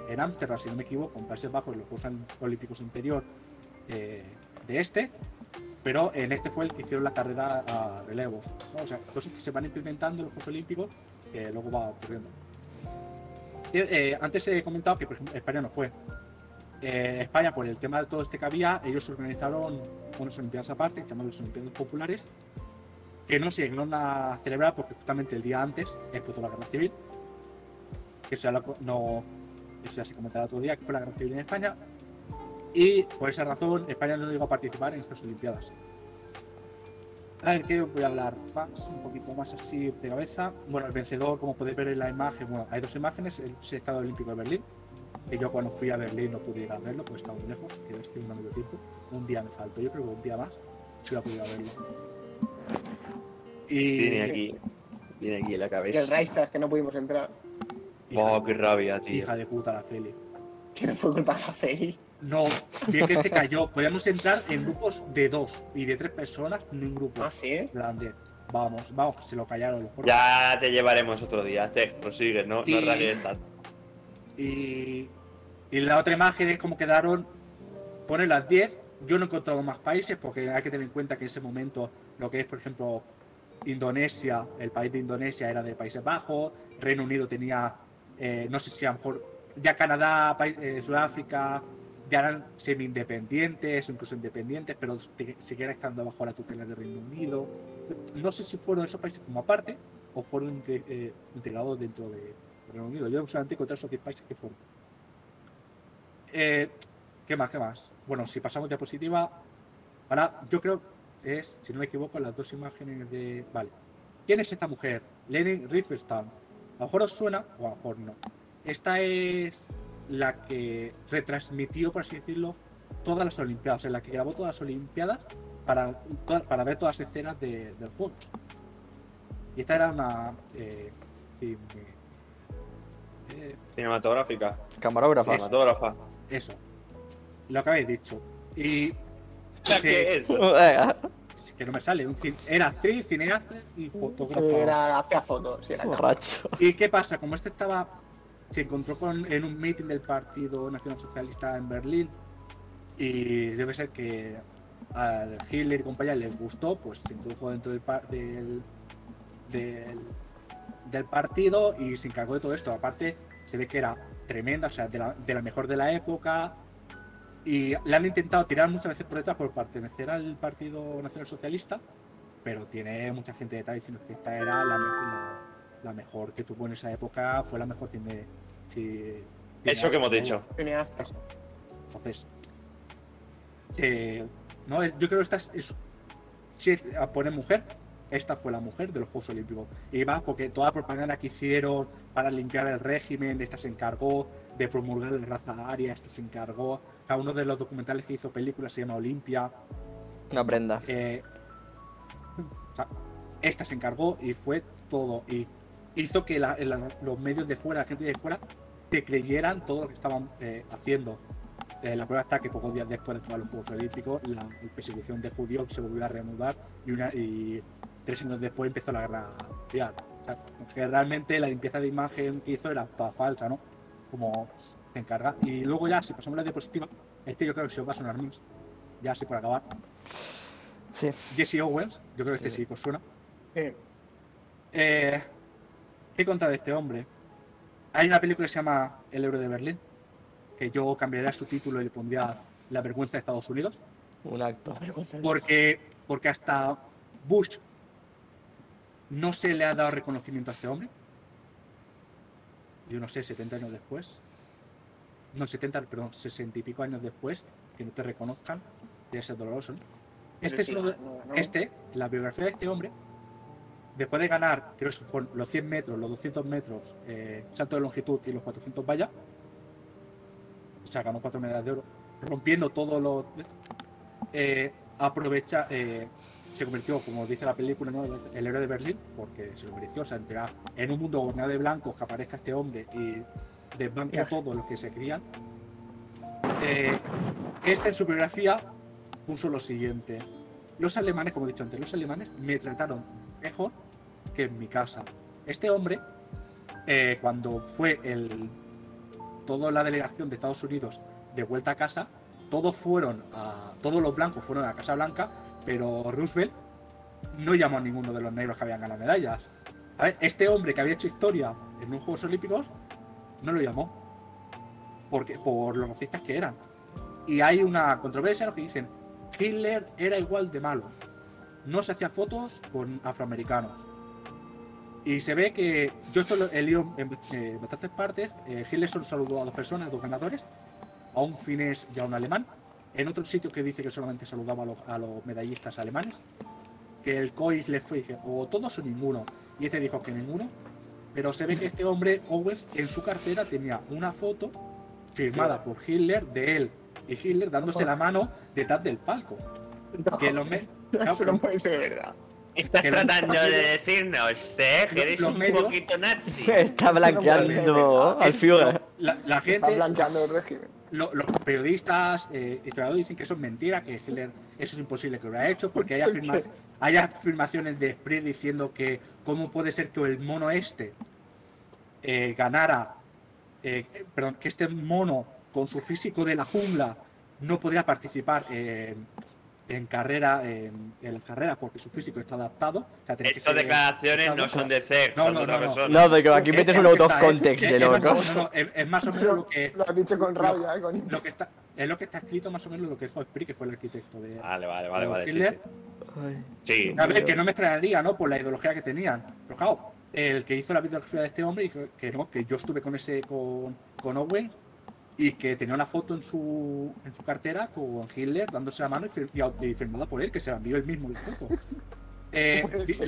en Ámsterdam, si no me equivoco, en Países Bajos, en los Juegos Olímpicos Interior eh, de este, pero en este fue el que hicieron la carrera a relevos. ¿no? O sea, cosas que se van implementando en los Juegos Olímpicos que luego va ocurriendo. Eh, eh, antes he comentado que, por ejemplo, España no fue. Eh, España, por el tema de todo este que había, ellos organizaron unas Olimpiadas aparte, llamadas las Olimpiadas Populares, que no se llegaron a celebrar porque justamente el día antes explotó la guerra civil. Que eso ya, lo no, eso ya se comentará otro día, que fue la guerra civil en España. Y por esa razón, España no llegó a participar en estas Olimpiadas. A ver, ¿qué os voy a hablar más? Un poquito más así de cabeza. Bueno, el vencedor, como podéis ver en la imagen, bueno, hay dos imágenes, el Estado Olímpico de Berlín, que yo cuando fui a Berlín no pude ir a verlo, pues estaba muy lejos, que estoy un medio tiempo. Un día me faltó, yo creo que un día más, si hubiera podido verlo. Y, Viene aquí. Viene aquí en la Y el cabeza. Reichstag, que no pudimos entrar. hija, Oh, qué rabia, tío. hija de puta la Feli. Que no fue culpa de la Feli. No, bien que se cayó. Podíamos entrar en grupos de dos y de tres personas, no en grupos Ah, sí. grandes. Vamos, vamos, que se lo callaron los. Ya te llevaremos otro día. Te prosigue, no, Y- no tanto. Y, y la otra imagen es como quedaron, pone las 10. Yo no he encontrado más países porque hay que tener en cuenta que en ese momento lo que es, por ejemplo, Indonesia, el país de Indonesia era de Países Bajos, Reino Unido tenía, eh, no sé si a lo mejor ya Canadá, país- eh, Sudáfrica, ya eran semi-independientes o incluso independientes, pero siguieran estando bajo la tutela del Reino Unido. No sé si fueron esos países como aparte o fueron eh, integrados dentro de Reino Unido. Yo solamente encontré esos 10 países que fueron. Eh, ¿Qué más? ¿Qué más? Bueno, si pasamos diapositiva, ahora yo creo es, si no me equivoco, las dos imágenes de. Vale. ¿Quién es esta mujer? Leni Riefenstahl. A lo mejor os suena, o a lo mejor no. Esta es la que retransmitió, por así decirlo, todas las Olimpiadas, en la que grabó todas las Olimpiadas para, para ver todas las escenas de- del juego. Y esta era una. Eh, sí, eh, Cinematográfica. Camarógrafa. Cinematógrafa. eso. Lo que habéis dicho. Y. <laughs> ¿Qué se- es? Que no me sale. un cin- era actriz, cineasta y Sí, fotógrafa. era, hacía fotos. Sí, era cámara. Borracho. ¿Y qué pasa? Como este estaba. Se encontró con, en un meeting del Partido Nacional Socialista en Berlín. Y debe ser que al Hitler y compañía les gustó, pues se introdujo dentro del, del, del, del partido y se encargó de todo esto. Aparte, se ve que era tremenda, o sea, de la, de la mejor de la época. Y le han intentado tirar muchas veces por detrás por pertenecer al Partido Nacional Socialista, pero tiene mucha gente detrás diciendo que esta era la mejor que tuvo en esa época, fue la mejor cine. Sí, Eso que hemos dicho. Cineasta. Entonces, no, yo creo que esta es, es- si a poner mujer, esta fue la mujer de los Juegos Olímpicos. Y va porque toda la propaganda que hicieron para limpiar el régimen, esta se encargó de promulgar la raza aria, esta se encargó. Cada uno de los documentales que hizo películas se llama Olimpia. Una prenda. Eh, o sea, esta se encargó y fue todo. Y hizo que la- la- los medios de fuera, la gente de fuera, te creyeran todo lo que estaban eh, haciendo. Eh, la prueba está que pocos días después de todos los Juegos Olímpicos, la persecución de judíos se volvió a reanudar y, una, y tres años después empezó la guerra mundial. O sea, que realmente la limpieza de imagen que hizo era toda falsa, ¿no? Como se encarga. Y luego ya, si pasamos a la diapositiva, este yo creo que se va a sonar más. Ya así por acabar. Sí. Jesse Owens, yo creo que este Sí. sí que os suena. Sí. Eh, ¿Qué contra de este hombre? Hay una película que se llama El Euro de Berlín, que yo cambiaría su título y le pondría La vergüenza de Estados Unidos, Un acto. porque, porque hasta Bush no se le ha dado reconocimiento a este hombre. Yo no sé, 70 años después. No, 70, perdón, 60 y pico años después, que no te reconozcan, debe ser doloroso. ¿no? Este es uno de, este, la biografía de este hombre, después de ganar, creo que fueron los 100 metros, los 200 metros, eh, salto de longitud y los 400 vallas, o sea, ganó cuatro medallas de oro, rompiendo todo lo. Eh, aprovecha, eh, se convirtió, como dice la película, ¿no? el, el héroe de Berlín, porque se lo mereció, o sea, entregar en un mundo gobernado de blancos que aparezca este hombre y desbanque a todos los que se crían. Eh, este en su biografía puso lo siguiente. Los alemanes, como he dicho antes, los alemanes me trataron mejor que en mi casa. Este hombre, eh, cuando fue el, toda la delegación de Estados Unidos de vuelta a casa, todos fueron a, todos los blancos fueron a la Casa Blanca, pero Roosevelt no llamó a ninguno de los negros que habían ganado medallas. A ver, este hombre que había hecho historia en unos Juegos Olímpicos no lo llamó porque, por los racistas que eran. Y hay una controversia en lo que dicen Hitler era igual de malo. No se hacía fotos con afroamericanos. Y se ve que yo esto lo he leído en, eh, en bastantes partes. eh, Hitler solo saludó a dos personas, a dos ganadores, a un finés y a un alemán. En otro sitio que dice que solamente saludaba a los, a los medallistas alemanes. Que el COIS le fue y dije, o todos o ninguno. Y este dijo que ninguno. Pero se ve que este hombre, Owens, en su cartera tenía una foto firmada por Hitler de él y Hitler dándose la mano detrás del palco. Que los me- <laughs> Eso no puede ser verdad. Estás Que tratando de decirnos, eh, que eres un medios- poquito nazi. <laughs> Está blanqueando Ah, al Führer. la, la Está gente, blanqueando el régimen. lo- los periodistas, eh, historiadores dicen que eso es mentira, que Hitler eso es imposible que lo haya hecho, porque hay, afirma- hay afirmaciones de Spree diciendo que cómo puede ser que el mono este eh, ganara, eh, perdón, que este mono con su físico de la jungla no podría participar en, en carrera, en, en las carreras porque su físico está adaptado. O sea, tenía que Estas ser- declaraciones no son de CER, No, son no, de otra no, no. persona. No, pero aquí Es- metes es un out que of context Es- de es más o- locos. no, no, es, más o menos lo que, Lo has dicho con lo- rabia, ¿eh? Con... lo que está, es lo que está escrito más o menos lo que dijo Spree, que fue el arquitecto de. Vale, vale, vale, de vale. Sí, sí. Sí. A ver, que no me extrañaría, ¿no? Por la ideología que tenían. Pero claro, el que hizo la biografía de este hombre dijo que no, que yo estuve con ese, con, con Owen y que tenía una foto en su, en su cartera con Hitler dándose la mano y, fir- firmada por él, que se la envió él mismo la foto. <laughs> Eh,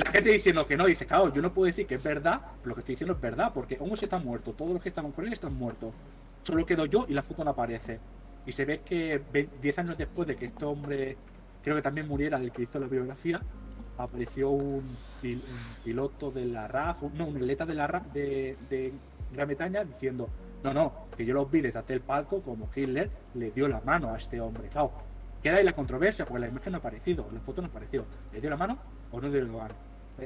la gente diciendo que no, dice, claro, yo no puedo decir que es verdad, pero lo que estoy diciendo es verdad, porque Owen está muerto, todos los que estaban con él están muertos. Solo quedo yo y la foto no aparece. Y se ve que ve- 10 años después de que este hombre, creo que también muriera, el que hizo la biografía, apareció un, pil- un piloto de la RAF, no, un atleta de la RAF de, de Gran Bretaña diciendo, no, no, que yo los vi detrás del palco como Hitler le dio la mano a este hombre. Claro, queda ahí la controversia, porque la imagen no ha aparecido, la foto no ha aparecido. ¿Le dio la mano o no le dio la mano?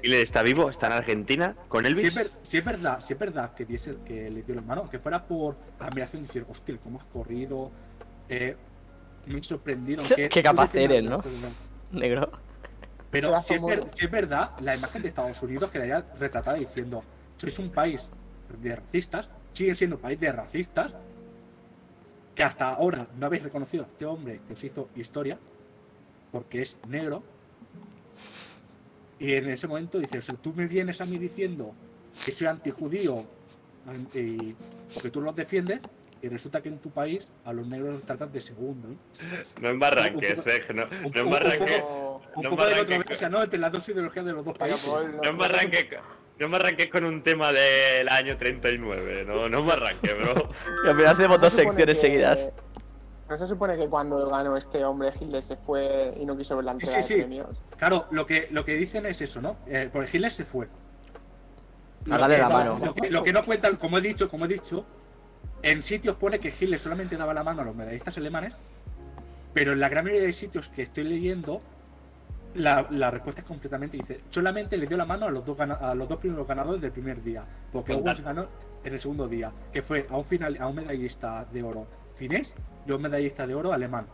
¿Hitler está vivo? ¿Está en Argentina? ¿Con Si Elvis? es, ver- si es verdad, si es verdad que, diese- que le dio la mano, aunque fuera por admiración, decir, hostia, cómo has corrido, eh, me he sorprendido. Qué capaz que eres, nada, ¿no? Negro. Pero si es, ver- si es verdad, la imagen de Estados Unidos quedaría retratada diciendo, sois un país de racistas, siguen siendo un país de racistas, que hasta ahora no habéis reconocido a este hombre que os hizo historia, porque es negro. Y en ese momento dices, o sea, tú me vienes a mí diciendo que soy antijudío y porque tú los defiendes, y resulta que en tu país a los negros los tratan de segundo. ¿eh? No embarranques, poco- eh, no, no un- embarranques. Como- Un No poco de embarranques- controversia, ¿no? Entre las dos ideologías de los dos países. Paul, No me arranques, no me arranques con un tema del año 39, no, no me arranques, bro. <laughs> Y al final hacemos ¿No dos se supone secciones que- seguidas. ¿No se supone que cuando ganó este hombre Hitler se fue y no quiso ver la Sí, entrega sí, sí. de premios? Claro, lo que, lo que dicen es eso, ¿no? Eh, porque Hitler se fue. Lo que- la mano. Lo que, lo que no cuentan, como he dicho, como he dicho, en sitios pone que Hitler solamente daba la mano a los medallistas alemanes, pero en la gran mayoría de sitios que estoy leyendo, la, la respuesta es completamente dice, solamente le dio la mano a los dos a los dos primeros ganadores del primer día, porque. Owens ganó en el segundo día, que fue a un final, a un medallista de oro finés y a un medallista de oro alemán.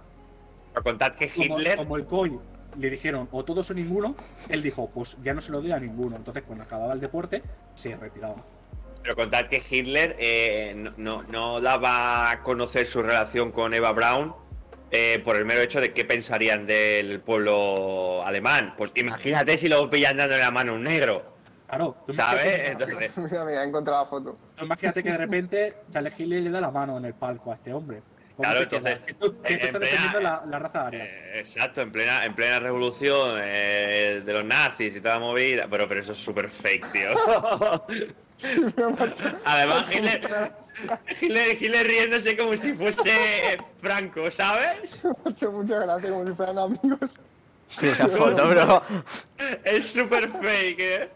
Pero contad que Hitler, como el COI le dijeron o todos o ninguno, él dijo, pues ya no se lo doy a ninguno. Entonces, cuando acababa el deporte, se retiraba. pero contad que Hitler eh, no, no, no daba a conocer su relación con Eva Braun eh, por el mero hecho de qué pensarían del pueblo alemán. Pues imagínate si lo pillan dando la mano a un negro, Claro, tú ¿sabes? Entonces, <laughs> Mira, mira, he encontrado la foto. tú imagínate que de repente Charles Hitler le da la mano en el palco a este hombre. ¿Cómo Claro, entonces, en plena- la raza aria. Eh, exacto, en plena, en plena revolución eh, de los nazis y toda la movida. Pero, pero eso es súper fake, tío. <laughs> <laughs> Además, Hitler, Hitler, Hitler riéndose como si fuese Franco, ¿sabes? Me ha hecho mucha gracia como si fueran amigos. Esa foto, bro. Es súper fake, ¿eh?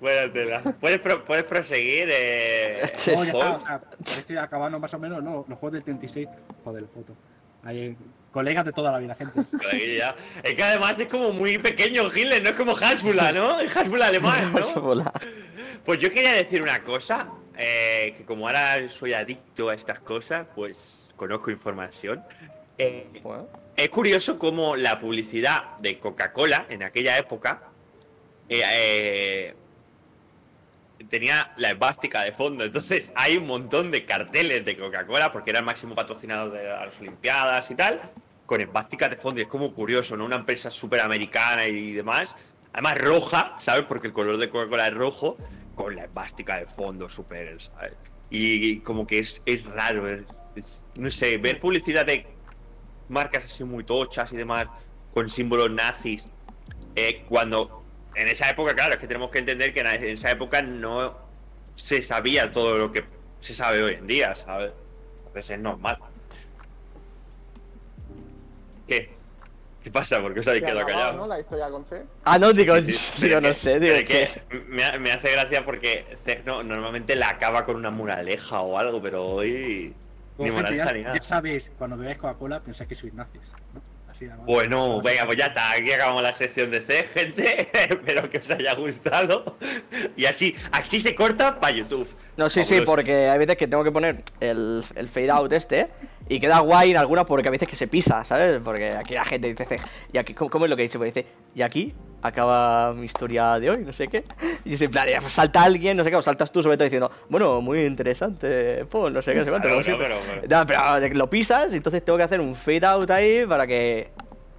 Buena tela. ¿Puedes, pro- puedes proseguir, eh, Este No, ya está, o sea, estoy acabando más o menos no, los juegos del 36. Joder, la foto. Ahí, colegas de toda la vida, gente. Es que además es como muy pequeño Hitler, no es como Hasbula, ¿no? Es Hasbula alemán, ¿no? <laughs> Pues yo quería decir una cosa, eh, que como ahora soy adicto a estas cosas, pues conozco información. Eh, es curioso cómo la publicidad de Coca-Cola en aquella época eh, eh, tenía la esvástica de fondo. Entonces hay un montón de carteles de Coca-Cola, porque era el máximo patrocinador de las Olimpiadas y tal, con esvásticas de fondo. Y es como curioso, ¿no? Una empresa súper americana y demás. Además roja, ¿sabes? Porque el color de Coca-Cola es rojo, con la esvástica de fondo súper, ¿sabes? Y, como que es, es raro, no sé, ver publicidad de marcas así muy tochas y demás, con símbolos nazis, eh, cuando en esa época, claro, es que tenemos que entender que en esa época no se sabía todo lo que se sabe hoy en día, ¿sabes? Entonces es normal. ¿Qué? ¿Qué pasa? ¿Por qué os habéis quedado callados? ¿no? La historia con C. Ah, no, digo, Sí, sí, pero no que- sé, digo que. que me, me hace gracia porque Cegno normalmente la acaba con una muraleja o algo, pero hoy ni Como gente, moraleja ya, ni nada. ya sabéis, cuando bebáis Coca-Cola pensáis que sois nazis. ¿no? Bueno, venga, pues ya está. Aquí acabamos la sección de C, gente. <laughs> Espero que os haya gustado. Y así, así se corta para YouTube. No, sí, sí, porque hay veces que tengo que poner el, el fade out este y queda guay en algunas porque a veces que se pisa, ¿sabes? Porque aquí la gente dice, y aquí, ¿cómo, es lo que dice? Pues dice, y aquí acaba mi historia de hoy, no sé qué. Y dice, plan, pues salta alguien, no sé qué, o saltas tú sobre todo diciendo, bueno, muy interesante, Paul, no sé qué, no sé cuánto. <laughs> Claro, siempre. pero- No, pero de que lo pisas, y entonces tengo que hacer un fade out ahí para que,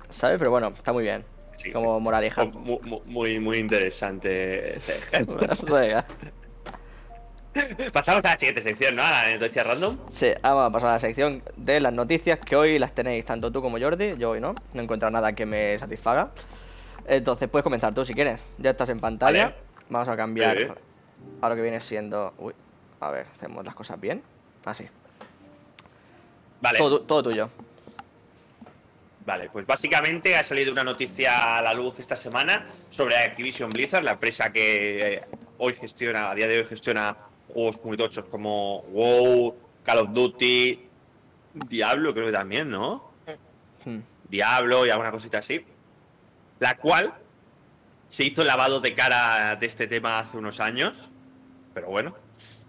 ¿sabes? Pero bueno, está muy bien, Sí, como sí. moraleja. Mu- mu- Muy, muy, interesante. <laughs> <laughs> Pasamos a la siguiente sección, ¿no? A la noticia random. Sí, vamos a pasar a la sección de las noticias que hoy las tenéis tanto tú como Jordi. Yo hoy no, no he encontrado nada que me satisfaga. Entonces puedes comenzar tú si quieres. Ya estás en pantalla. Vale. Vamos a cambiar Sí. a lo que viene siendo. Uy, a ver, hacemos las cosas bien. Así. Vale. Todo tuyo. Vale, pues básicamente ha salido una noticia a la luz esta semana sobre Activision Blizzard, la empresa que eh, hoy gestiona, a día de hoy gestiona juegos muy tochos como WoW, Call of Duty, Diablo creo que también, ¿no? Hmm. Diablo y alguna cosita así. La cual se hizo lavado de cara de este tema hace unos años, pero bueno.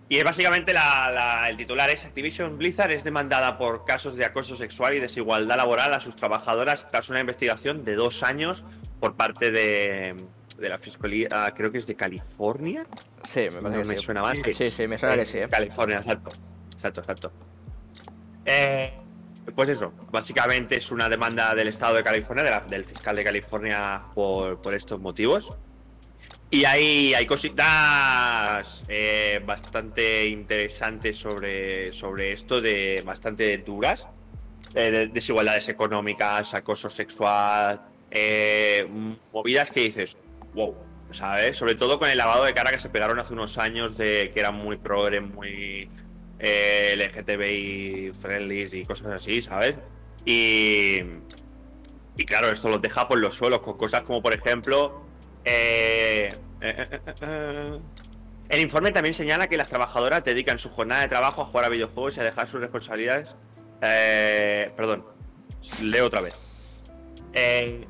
Y es básicamente la- la- el titular es Activision Blizzard es demandada por casos de acoso sexual y desigualdad laboral a sus trabajadoras tras una investigación de dos años por parte de, de la Fiscalía, ah, creo que es de California. Sí, me No parece me que sí. suena más. Sí, sí, me suena que sí, ¿eh? California, exacto. Exacto, exacto. Eh, pues eso, básicamente es una demanda del Estado de California, de la- del fiscal de California, por, por estos motivos. Y hay, hay cositas eh, bastante interesantes sobre, sobre esto, de bastante duras. Eh, de- desigualdades económicas, acoso sexual, movidas que dices, wow, ¿sabes? Sobre todo con el lavado de cara que se pegaron hace unos años de que eran muy progres, muy eh, LGTBI friendly y cosas así, ¿sabes? Y, y claro, esto los deja por los suelos con cosas como, por ejemplo, eh, eh, eh, eh, el informe también señala que las trabajadoras dedican su jornada de trabajo a jugar a videojuegos y a dejar sus responsabilidades. Eh, perdón, leo otra vez. Eh,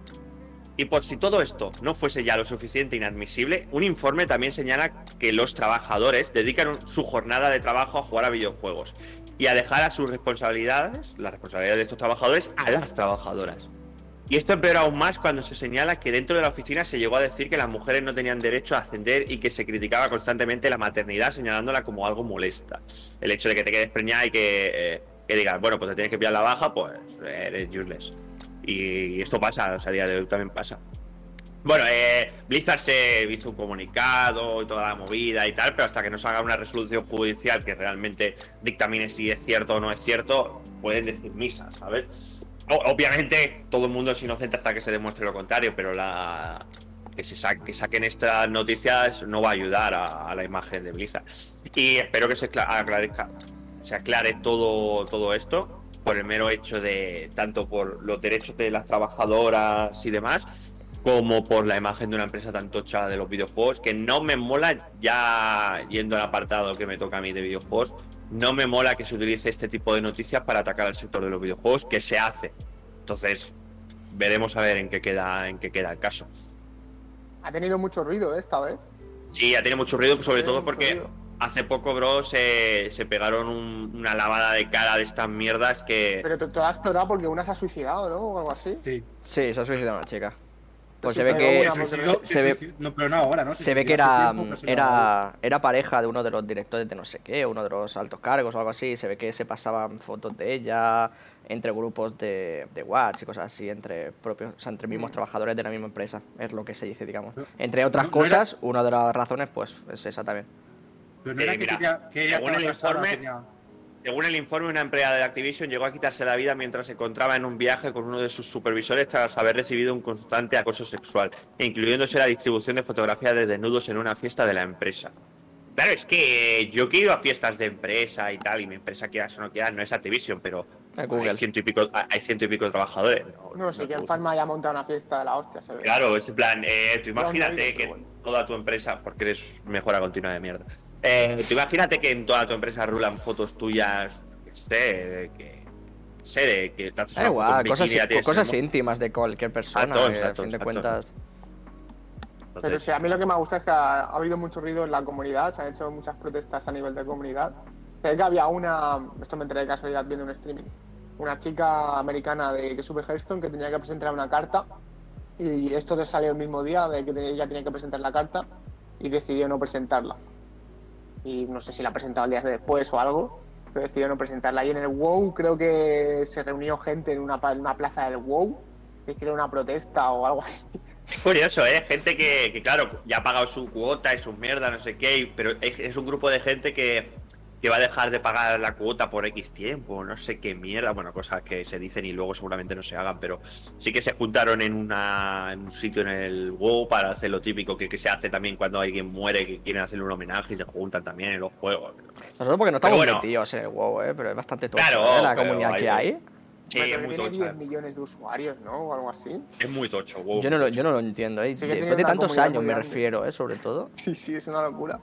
y por si todo esto no fuese ya lo suficiente inadmisible, un informe también señala que los trabajadores dedican su jornada de trabajo a jugar a videojuegos y a dejar a sus responsabilidades, las responsabilidades de estos trabajadores, a las trabajadoras. Y esto empeora aún más cuando se señala que dentro de la oficina se llegó a decir que las mujeres no tenían derecho a ascender y que se criticaba constantemente la maternidad señalándola como algo molesta. El hecho de que te quedes preñada y que, eh, que digas, bueno, pues te tienes que pillar la baja, pues eres useless. Y esto pasa, o sea, a día de hoy también pasa. Bueno, eh, Blizzard se hizo un comunicado y toda la movida y tal, pero hasta que no se haga una resolución judicial que realmente dictamine si es cierto o no es cierto, pueden decir misa, ¿sabes? O- obviamente todo el mundo es inocente hasta que se demuestre lo contrario, pero la que sa- que saquen estas noticias no va a ayudar a, la imagen de Blizzard. Y espero que se cla- aclarezca, se aclare todo, todo esto por el mero hecho de tanto por los derechos de las trabajadoras y demás, como por la imagen de una empresa tan tocha de los videojuegos, que no me mola ya yendo al apartado que me toca a mí de videojuegos, no me mola que se utilice este tipo de noticias para atacar al sector de los videojuegos, que se hace. Entonces, veremos a ver en qué queda, en qué queda el caso. Ha tenido mucho ruido ¿eh? esta vez. Sí, ha tenido mucho ruido, sobre todo porque ruido. Hace poco, bro, se, se pegaron un- una lavada de cara de estas mierdas que... Pero todo ha explotado porque una se ha suicidado, ¿no? O algo así. Sí. Sí, se ha suicidado una chica. Pues Se se ve que Se se se ve- no, pero no ahora, ¿no? se ve que era, tiempo, se era, era pareja de uno de los directores de no sé qué, uno de los altos cargos o algo así. Se ve que se pasaban fotos de ella entre grupos de, de Watch y cosas así, entre propios, o sea, entre mismos trabajadores de la misma empresa. Es lo que se dice, digamos. Entre otras no- no era- cosas, una de las razones, pues, es esa también. Pero no era Eh, que, mira, tenía, que ella según el informe- tenía- Según el informe, una empleada de Activision llegó a quitarse la vida mientras se encontraba en un viaje con uno de sus supervisores tras haber recibido un constante acoso sexual, incluyéndose la distribución de fotografías de desnudos en una fiesta de la empresa. Claro, es que yo que he ido a fiestas de empresa y tal, y mi empresa quieras o no quieras, no es Activision, pero hay ciento y pico, hay ciento y pico de trabajadores. No, No sé, que en no- Farma haya montado una fiesta de la hostia, se ve. Claro, es en plan, eh, tú No, no imagínate que bueno. toda tu empresa, porque eres mejora continua de mierda, eh, tú imagínate que en toda tu empresa rulan fotos tuyas, que sé, de que sé, de que te haces igual, cosas, bikini cosas íntimas de cualquier persona, que a exacto, fin de cuentas. Pero Entonces, sí, a mí lo que me gusta es que ha, ha habido mucho ruido en la comunidad, se han hecho muchas protestas a nivel de comunidad. Sé que había una, esto me enteré de casualidad viendo un streaming, una chica americana de que sube Hearthstone que tenía que presentar una carta y esto te salió el mismo día de que ella tenía que presentar la carta y decidió no presentarla. Y no sé si la presentaba el día después o algo, pero decidió no presentarla. Y en el WoW creo que se reunió gente en una, plaza del WoW, hicieron una protesta o algo así. es curioso, ¿eh? Gente que, que, claro, ya ha pagado su cuota y sus mierdas, no sé qué, pero es un grupo de gente que, que va a dejar de pagar la cuota por X tiempo, no sé qué mierda, bueno, cosas que se dicen y luego seguramente no se hagan, pero sí que se juntaron en, una, en un sitio en el WoW para hacer lo típico que, que se hace también cuando alguien muere, que quieren hacerle un homenaje y se juntan también en los juegos. Nosotros porque no estamos bueno. metidos en el WoW, ¿eh? pero es bastante tocho, Claro, ¿eh? la comunidad hay- que hay. Sí, es muy tiene tocha. 10 millones de usuarios, ¿no? O algo así. Es muy tocho, WoW. Yo no, lo, yo no lo entiendo, ¿eh? Sí Después de tantos años me grande. refiero, ¿eh? Sobre todo. <laughs> Sí, sí, es una locura.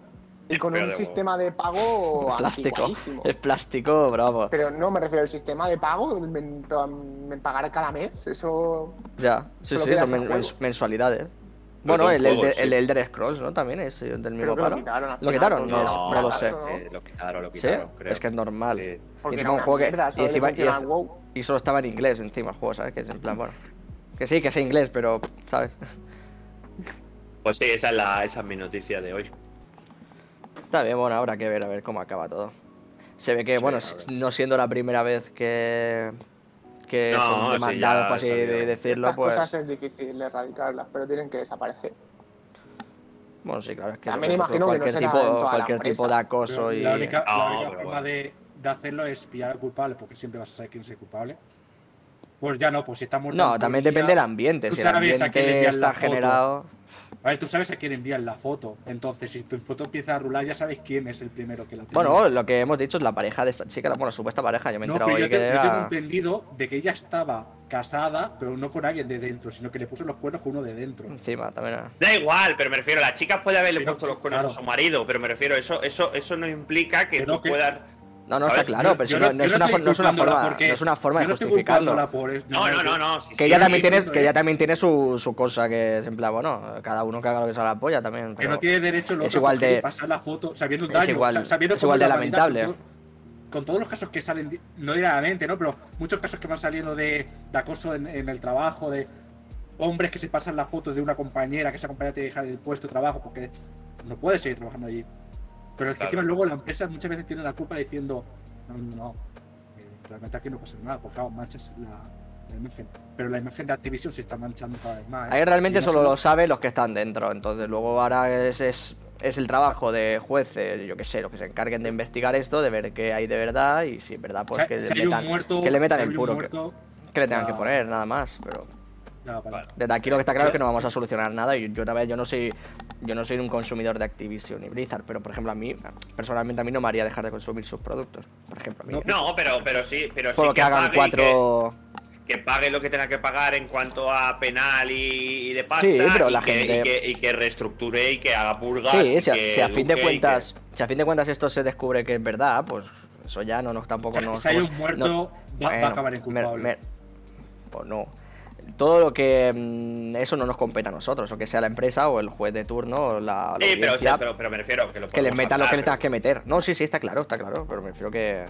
Y con un de sistema de pago Plástico. Es plástico, bravo. Pero no me refiero al sistema de pago, me, me pagar cada mes, eso... Ya, sí, sí, son men- mensualidades. Bueno, el, juego, Elder- sí. el Elder Scrolls, ¿no? También es eh, del mismo lo palo. quitaron. ¿Lo quitaron? No, lo sé. eh, lo quitaron, lo ¿Sí? quitaron, creo. Es que es normal. Sí. Porque Y encima un juego que- encima- es- WoW. Y solo estaba en inglés encima el juego, ¿sabes? Que es en plan, bueno. Que sí, que sé inglés, pero, <laughs> ¿sabes? Pues sí, esa es, la, esa es mi noticia de hoy. Está bien, bueno, habrá que ver a ver cómo acaba todo. Se ve que, Sí, bueno, no siendo la primera vez que, que No, son demandados, por así de decirlo, Estas pues... cosas es difícil erradicarlas, pero tienen que desaparecer. Bueno, sí, claro, es que También imagino que no cualquier será tipo, en toda la cualquier tipo de acoso Pero y... La única, la No, única forma bueno. de, de hacerlo es pillar al culpable, porque siempre vas a saber quién es el culpable. Pues ya no, pues si está muerto. No, también depende del ambiente. Si el ambiente está foto. generado... A ver, tú sabes a quién envían la foto. Entonces, si tu foto empieza a rular, ya sabes quién es el primero que la tiene. Bueno, lo que hemos dicho es la pareja de esta chica, la- bueno, supuesta pareja, yo me he no, enterado pero hoy yo, que te- yo tengo entendido de que ella estaba casada, pero no con alguien de dentro, sino que le puso los cuernos con uno de dentro. Encima, también era... Da igual, pero me refiero, la chica puede haberle Pero puesto sí, los cuernos claro. a su marido, pero me refiero, eso, eso, eso no implica que Que tú que- puedas. No, no, A está ver, claro, Yo- pero si no, no es una, no es forma, porque- no es una forma de justificarlo. por. No, no, no, no. sí, Que sí, ella sí, también tiene, que ella es también tiene su, su cosa que es en plan, bueno, cada uno que haga lo que se la polla también. Que no tiene derecho el es igual de- pasar la foto sabiendo el es daño, igual- sa- sabiendo es igual de lamentable. Con, todo- con todos los casos que salen, no diariamente, ¿no? Pero muchos casos que van saliendo de, de acoso en, en el trabajo, de hombres que se pasan la foto de una compañera, que esa compañera te deja el puesto de trabajo porque no puede seguir trabajando allí. Pero es que Claro. encima luego la empresa muchas veces tiene la culpa diciendo, no, no, no, eh, realmente aquí no pasa nada, porque claro, manchas la, la imagen. Pero la imagen de Activision se está manchando cada vez más. ¿eh? Ahí realmente solo lo saben los que están dentro. Entonces luego ahora es, es, es el trabajo de jueces, yo que sé, los que se encarguen de investigar esto, de ver qué hay de verdad y si es verdad, pues que, si le metan, muerto, que le metan si el puro, que, muerto, que le tengan que poner, nada más. Pero vale. Desde aquí lo que está claro es que no vamos a solucionar nada. Y yo, una vez, yo no soy yo no soy un consumidor de Activision y Blizzard, pero por ejemplo a mí, personalmente a mí no me haría dejar de consumir sus productos. Por ejemplo, a mí. No, pero, pero sí, pero por sí lo que hagan pague y cuatro... Que, que pague lo que tenga que pagar en cuanto a penal y, y de pasta. Sí, pero y la que, gente- y, que, y que reestructure y que haga purgas. Sí, y si a, que si a fin de y cuentas, si a fin de cuentas esto se descubre que es verdad, pues eso ya no nos tampoco Si- nos si hay un muerto, no- va, a acabar en me- culpable. me- pues no. Todo lo que mm, eso no nos compete a nosotros, o que sea la empresa o el juez de turno o la, la que- Sí, pero, audiencia, pero, pero me refiero que lo que les metan lo que le tengas pero- que meter. No, sí, sí, está claro, está claro, pero me refiero que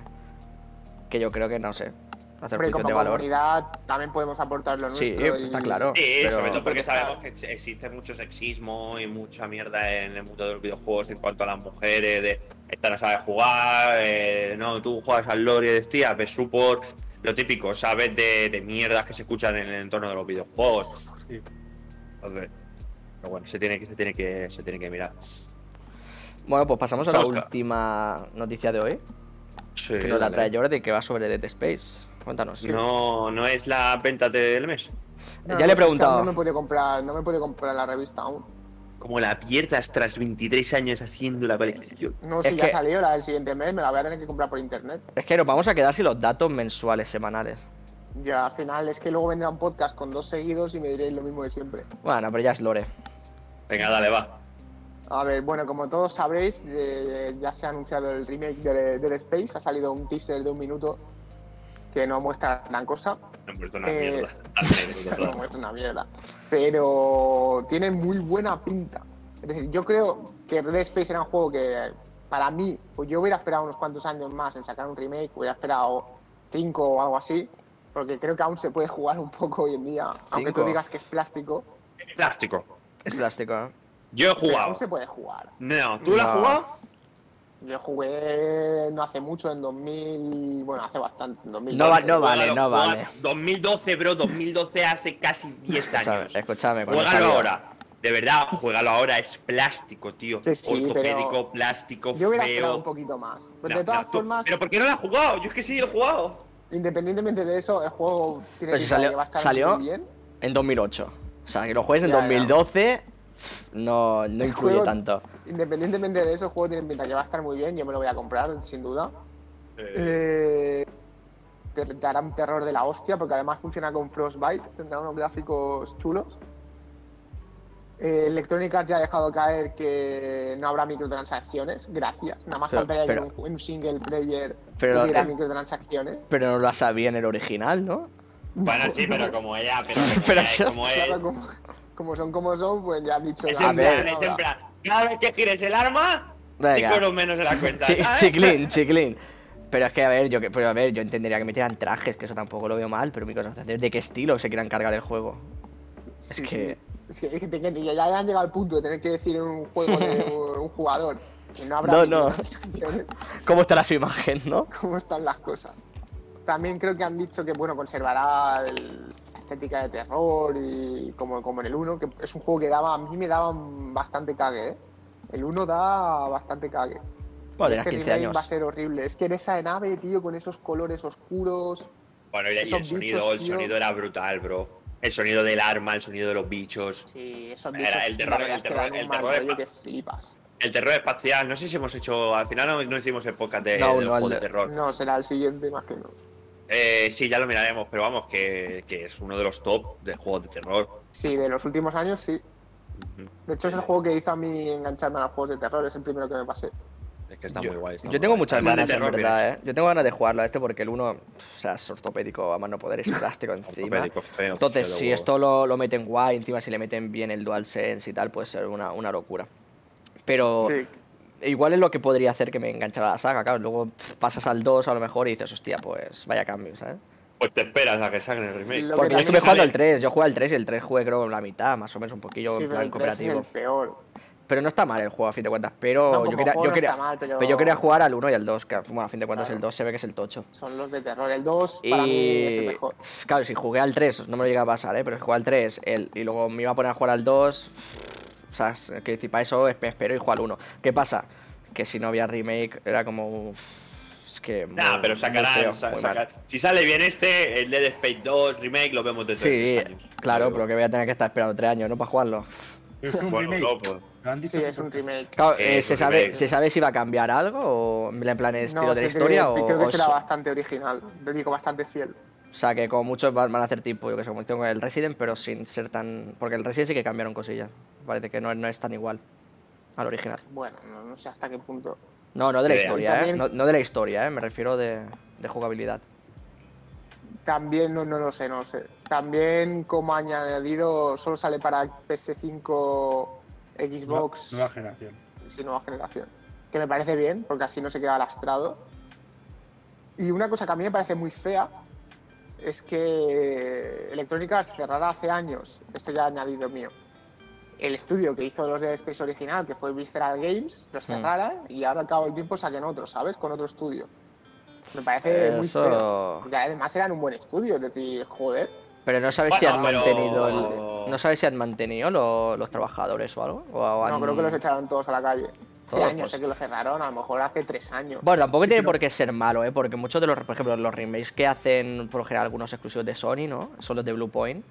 que yo creo que no sé, hacer juicios como de valor. comunidad también podemos aportar lo Sí, nuestro. y- está claro. Sí, pero- sobre todo porque sabemos que ex- existe mucho sexismo y mucha mierda en el mundo de los videojuegos en cuanto a las mujeres, de esta no sabe jugar, eh, no, tú juegas al lore y eres tía, ves support, lo típico, sabes de, de mierdas que se escuchan en el entorno de los videojuegos. Sí. Entonces, pero bueno, se tiene que, se tiene que, se tiene que mirar. Bueno, pues pasamos a la Oscar. última noticia de hoy, Sí, que nos la trae Jordi, que va sobre Dead Space. Cuéntanos. No, no es la venta del mes. No, Ya le he no, es que preguntado. No me puede comprar, no me puede comprar la revista aún. Como la pierdas tras 23 años haciendo la colección. No, Es si ya que- salió la del siguiente mes, me la voy a tener que comprar por internet. Es que nos vamos a quedar sin los datos mensuales, semanales. Ya al final es que luego vendrá un podcast con dos seguidos y me diréis lo mismo de siempre. Bueno, pero ya es lore. Venga, dale, va. A ver, bueno, como todos sabréis, eh, ya se ha anunciado el remake de Dead Space. Ha salido un teaser de un minuto que no muestra gran cosa. Me han puesto una Eh, mierda. <laughs> no muestra una mierda. Pero tiene muy buena pinta. Es decir, yo creo que Dead Space era un juego que, para mí, pues yo hubiera esperado unos cuantos años más en sacar un remake, hubiera esperado cinco o algo así, porque creo que aún se puede jugar un poco hoy en día, aunque tú digas que es plástico, Plástico. Es plástico, ¿eh? Yo he pero jugado. aún se puede jugar. No, ¿tú la has No. jugado? Yo jugué no hace mucho, en 2000, bueno, hace bastante, en 2000. No va- no vale, no vale. 2012, bro, 2012 hace casi 10 Escúchame, años. escúchame, Juégalo ahora. De verdad, juégalo ahora. Es plástico, tío. Que sí, Ortopédico, pero plástico, Yo hubiera esperado un feo. poquito más. Pero No, de todas no, tú- formas, ¿Pero por qué no la has jugado? Yo es que sí lo he jugado. independientemente de eso, el juego tiene Pero si salió- que va a estar salió- bien. En 2008. O sea, que lo juegues en Ya, ya. 2012 no, no El influye juego- tanto. Independientemente de eso, el juego tiene pinta que va a estar muy bien. Yo me lo voy a comprar, sin duda. Eh, te, te hará un terror de la hostia, porque además funciona con Frostbite, tendrá unos gráficos chulos. Eh, Electronic Arts ya ha dejado caer que no habrá microtransacciones, gracias. Nada más Pero- faltaría pero- que un, single player Pero, hubiera eh, microtransacciones. pero no lo sabía en el original, ¿no? Bueno, sí, pero <laughs> como ella, <laughs> pero como Pero ella él. como, <laughs> como son como son, pues ya han dicho Es "Ah, en plan, es en habrá". plan. Cada vez que gires el arma, Venga. cinco euros menos en la cuenta. Chi- ¿sabes? chiclín, chiclín. Pero es que, a ver, yo, que- pero a ver, yo entendería que metieran trajes, que eso tampoco lo veo mal, pero microtransacciones, ¿de qué estilo se quieran cargar el juego? Sí, que- sí. Es que, es que ya han llegado al punto de tener que decir en un juego de <laughs> un jugador que no habrá No, no. <laughs> ¿Cómo estará su imagen, no? <laughs> cómo están las cosas. También creo que han dicho que bueno conservará el- estética de terror y como, como en el 1, que es un juego que daba, a mí me daba un- bastante cague, ¿eh? El 1 da bastante cague. Bueno, este 15 remake años. va a ser horrible. Es que en esa nave, tío, con esos colores oscuros. Bueno, y, el sonido, bichos, el tío. sonido era brutal, bro. El sonido del arma, el sonido de los bichos. Sí, esos Era bichos, el la terror- verdad el es que terror- el terror epa- que flipas. El terror espacial, no sé si hemos hecho. Al final no, no hicimos el podcast de, No, de no, el de terror. No, será el siguiente, imagino. Eh, sí, ya lo miraremos, pero vamos, que, que es uno de los top de juegos de terror. Sí, de los últimos años sí. De hecho, es el juego que hizo a mí engancharme a los juegos de terror. Es el primero que me pasé. Es que está yo, muy guay. está yo muy tengo guay. muchas ganas, en verdad, ¿eh? Yo tengo ganas de jugarlo a este porque el 1, o sea, es ortopédico, a más no poder, es <laughs> plástico encima. Feo, Entonces, feo si esto lo, lo meten guay, encima si le meten bien el DualSense y tal, puede ser una, una locura. Pero Sí, igual es lo que podría hacer que me enganchara la saga, claro. Luego pff, pasas al 2 a lo mejor y dices, hostia, pues vaya cambio, ¿sabes? Pues te esperas a que saquen el remake. Lo que Porque yo estuve jugando al 3, yo jugué al 3 y el 3 jugué creo la mitad, más o menos un poquillo sí, en pero plan el 3 es cooperativo. el peor. Pero no está mal el juego a fin de cuentas, pero No, yo quería, yo no quería, está mal, pero... pero yo quería jugar al 1 y al 2, que bueno, a fin de cuentas Claro. el 2 se ve que es el tocho. Son los de terror. El 2 para mí es el Y mejor. claro, si jugué al 3, no me lo llega a pasar, ¿eh? pero si jugué al 3 el, y luego me iba a poner a jugar al 2, o sea, que si para eso espe- espero y juego al 1. ¿Qué pasa? Que si no había remake era como... uf, Es que... Nah, muy- pero sacarán. feo, sa- Si sale bien este, el Dead Space 2 remake lo vemos dentro de Sí, tres años. claro, pero que voy a tener que estar esperando 3 años, ¿no? Para jugarlo. Es un Bueno, remake. no. Lo han dicho Sí, es un remake. Claro, Eh, ¿se, sabe, remake. ¿Se sabe si va a cambiar algo o en plan estilo No, de la historia creo, o, creo que o será so- bastante original. Te digo, bastante fiel. O sea, que como muchos van, van a hacer tipo, yo que sé, como hicieron con el Resident, pero sin ser tan... Porque el Resident sí que cambiaron cosillas. Parece que no, no es tan igual al original. Bueno, no, no sé hasta qué punto. No, no de la historia, ¿eh? No de la historia, ¿eh? Me refiero de, de jugabilidad. También, no, no lo sé, no lo sé. También, como añadido, solo sale para PS5, Xbox, Nueva generación. sí, nueva generación. Que me parece bien, porque así no se queda lastrado. Y una cosa que a mí me parece muy fea es que Electronic Arts cerrará hace años, esto ya añadido mío, el estudio que hizo los de Space original, que fue Visceral Games, los Hmm. cerraran y ahora al cabo del tiempo saquen otro, ¿sabes? Con otro estudio. Me parece muy feo. Eso... Porque además eran un buen estudio, es decir, joder. Pero no sabes si Bueno, han pero- mantenido el- No sabes si han mantenido lo- los trabajadores o algo. O No, han- creo que los echaron todos a la calle. Hace años pues. sé que lo cerraron, a lo mejor hace tres años. Bueno, tampoco Sí, tiene pero- por qué ser malo, ¿eh? Porque muchos de los, por ejemplo, los remakes que hacen por lo general algunos exclusivos de Sony, ¿no? Son los de Blue Point.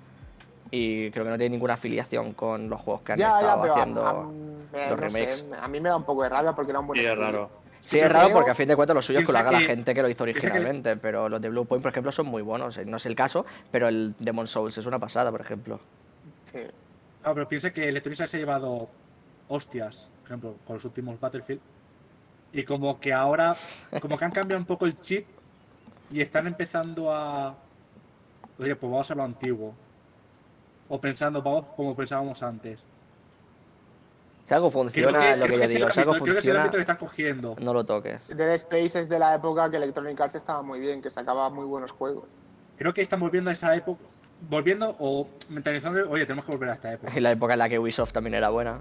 Y creo que no tiene ninguna afiliación con los juegos que han ya, ya, estado pero haciendo. a, me- los no sé, remakes. a mí me da un poco de rabia porque era un buen Sí, es raro. Sí, es raro creo- porque a fin de cuentas lo suyo es que lo haga la gente que lo hizo originalmente, pero los de Blue Point, por ejemplo, son muy buenos. eh, No es el caso, pero el Demon Souls es una pasada, por ejemplo. Sí. Ah, pero piensa que Electronic se ha llevado hostias, por ejemplo, con los últimos Battlefield. Y como que ahora, como que han cambiado un poco el chip y están empezando a. Oye, pues vamos a lo antiguo. O pensando, vamos como pensábamos antes. Si algo Creo funciona, es lo que yo es el digo. Si algo ámbito- creo que es el funciona, ámbito que están cogiendo. no lo toques. Dead Space es de la época que Electronic Arts estaba muy bien, que sacaba muy buenos juegos. Creo que están volviendo a esa época. Volviendo o mentalizando, oye, tenemos que volver a esta época. <laughs> Y la época en la que Ubisoft también era buena.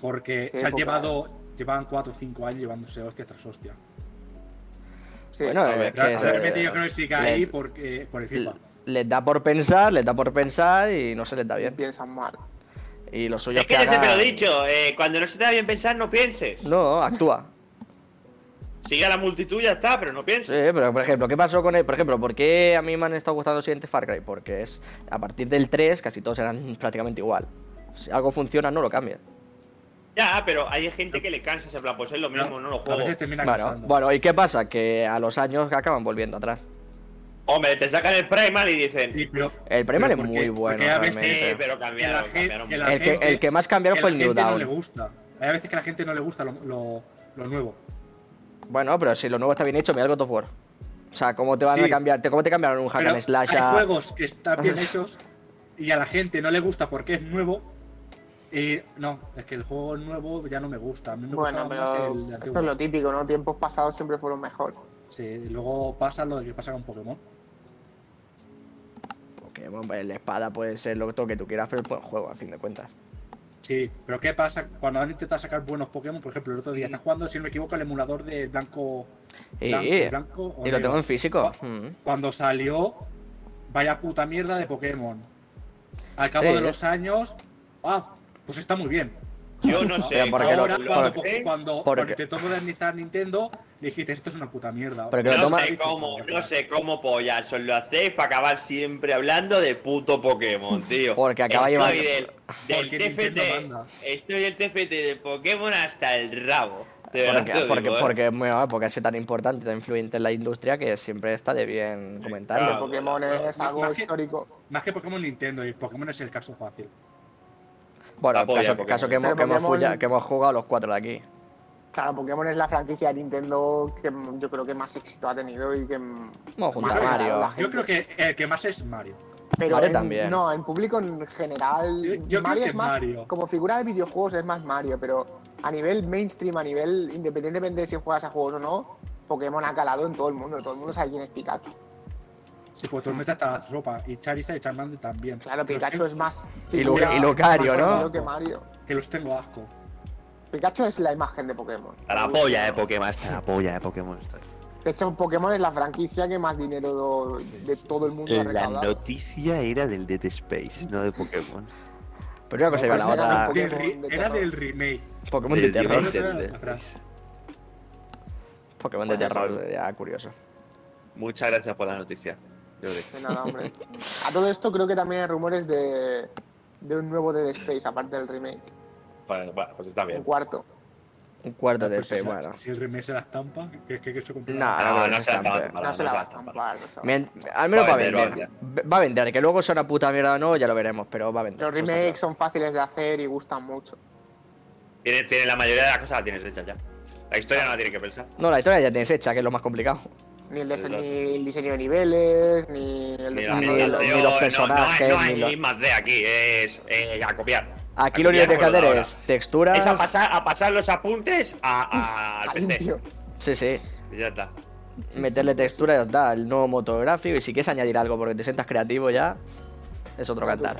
Porque se han llevado, llevaban 4 o 5 años llevándose hostia tras hostia. Sí. Bueno, a es que Realmente yo creo que sí que ahí porque, por el FIFA. les da por pensar, les da por pensar y no se les da y bien. piensan mal. Y lo suyo Es es que que ya siempre lo dicho, eh, cuando no se te da bien pensar, no pienses. No, actúa. Sigue a la multitud y ya está, pero no pienses. Sí, pero por ejemplo, ¿qué pasó con él? Por ejemplo, ¿por qué a mí me han estado gustando los siguientes Far Cry? Porque es a partir del 3 casi todos eran prácticamente igual. Si algo funciona, no lo cambias. Ya, pero hay gente que le cansa ese plan, pues es lo mismo, no lo A juego. veces termina Bueno, ¿y qué pasa? Que a los años acaban volviendo atrás. Hombre, te sacan el Primal y dicen. Sí, pero, El Primal pero es muy bueno, porque a veces Sí, pero cambiaron, gente- cambiaron que. El que, gente- el que más cambiaron que fue la el New gente no le gusta. Hay veces que a la gente no le gusta lo, lo, lo nuevo. Bueno, pero si lo nuevo está bien hecho, mira el God of War. O sea, ¿cómo te van Sí. a cambiar? ¿Cómo te cambiaron un hack and slash hay a- juegos que están bien <laughs> hechos y a la gente no le gusta porque es nuevo. Y no, es que el juego nuevo ya no me gusta. A mí me Bueno, gusta más pero el esto es lo típico, ¿no? Tiempos pasados siempre fueron mejor. Sí, luego pasa lo de que pasa con Pokémon. Pokémon, pues, la espada puede ser lo que tú quieras, pero buen juego, a fin de cuentas. Sí, pero ¿qué pasa cuando han intentado sacar buenos Pokémon? Por ejemplo, el otro día estás jugando, si no me equivoco, el emulador de Blanco. Y, Blanco, y lo tengo en físico. Mm. Cuando salió, vaya puta mierda de Pokémon. Al cabo Sí. de los años, ah, pues está muy bien. Yo no sé. Pero porque Ahora, lo- cuando, que- cuando, porque- cuando intentó modernizar Nintendo, dijiste, esto es una puta mierda. Pero no sé cómo, no sé cómo pollas lo hacéis para acabar siempre hablando de puto Pokémon, tío. Porque acaba estoy llevando- del, del Porque TFT, estoy del TFT de Pokémon hasta el rabo. De Porque, lo porque, digo, ¿eh? porque, bueno, porque es tan importante, tan influyente en la industria que siempre está de bien comentarlo. claro. Pokémon es algo Más que- histórico. Más que Pokémon Nintendo, y Pokémon es el caso fácil. Bueno, caso, que, hemos, Pero que, hemos Pokémon- fulla- que hemos jugado los cuatro de aquí. Claro, Pokémon es la franquicia de Nintendo que yo creo que más éxito ha tenido y que. Vamos más Mario. Yo creo que el que más es Mario. Pero Mario en- también. No, en público en general. Yo- yo creo Mario que es más. Mario. Como figura de videojuegos es más Mario, pero a nivel mainstream, a nivel independientemente de si juegas a juegos o no, Pokémon ha calado en todo el mundo. Todo el mundo sabe quién es Pikachu. Si pues tú metes hasta la ropa, y Charizard y Charmander también. Claro, Pikachu es es más. Figura y Lucario, más ¿no? que Mario. que, los tengo asco. Pikachu es la imagen de Pokémon. Hasta la polla de Pokémon, hasta la polla de Pokémon estoy. De hecho, Pokémon es la franquicia que más dinero de todo el mundo ha La recaudado. noticia era del Dead Space, no de Pokémon. Pero una cosa iba a la era otra. era del remake. Pokémon de del terror. Pokémon de terror, ya curioso. Muchas gracias por la noticia. De nada, hombre. A todo esto creo que también hay rumores de, de un nuevo Dead Space, aparte del remake. Bueno, bueno, pues está Un bien. cuarto. Un cuarto de Pues, sea, bueno. Si el remake se la estampa, que es que, eso No, no, No, se la estampe. estaba No se la va a estampar. estampar. la va a Mien- Al menos Va a vender. Va a vender. Que luego sea una puta mierda o no, ya lo veremos, pero va a vender. Los remakes son fáciles de hacer y gustan mucho. Tiene, tiene la mayoría de las cosas la tienes hecha ya. La historia no la tienes que pensar. No, la historia ya tienes hecha, que es lo más complicado. Ni el, ni diseño de niveles, ni el Ni la Ni- desarrollo. ni los personajes, No, ni no hay los- más de aquí, es eh, a copiar. Aquí A lo único que hay que hacer la es texturas. Es a pasar, a pasar los apuntes a, a- <laughs> al PC. limpio. Sí, sí. Y ya está. Meterle textura y ya está. El nuevo motográfico. Y si quieres añadir algo porque te sientas creativo ya, es otro cantar.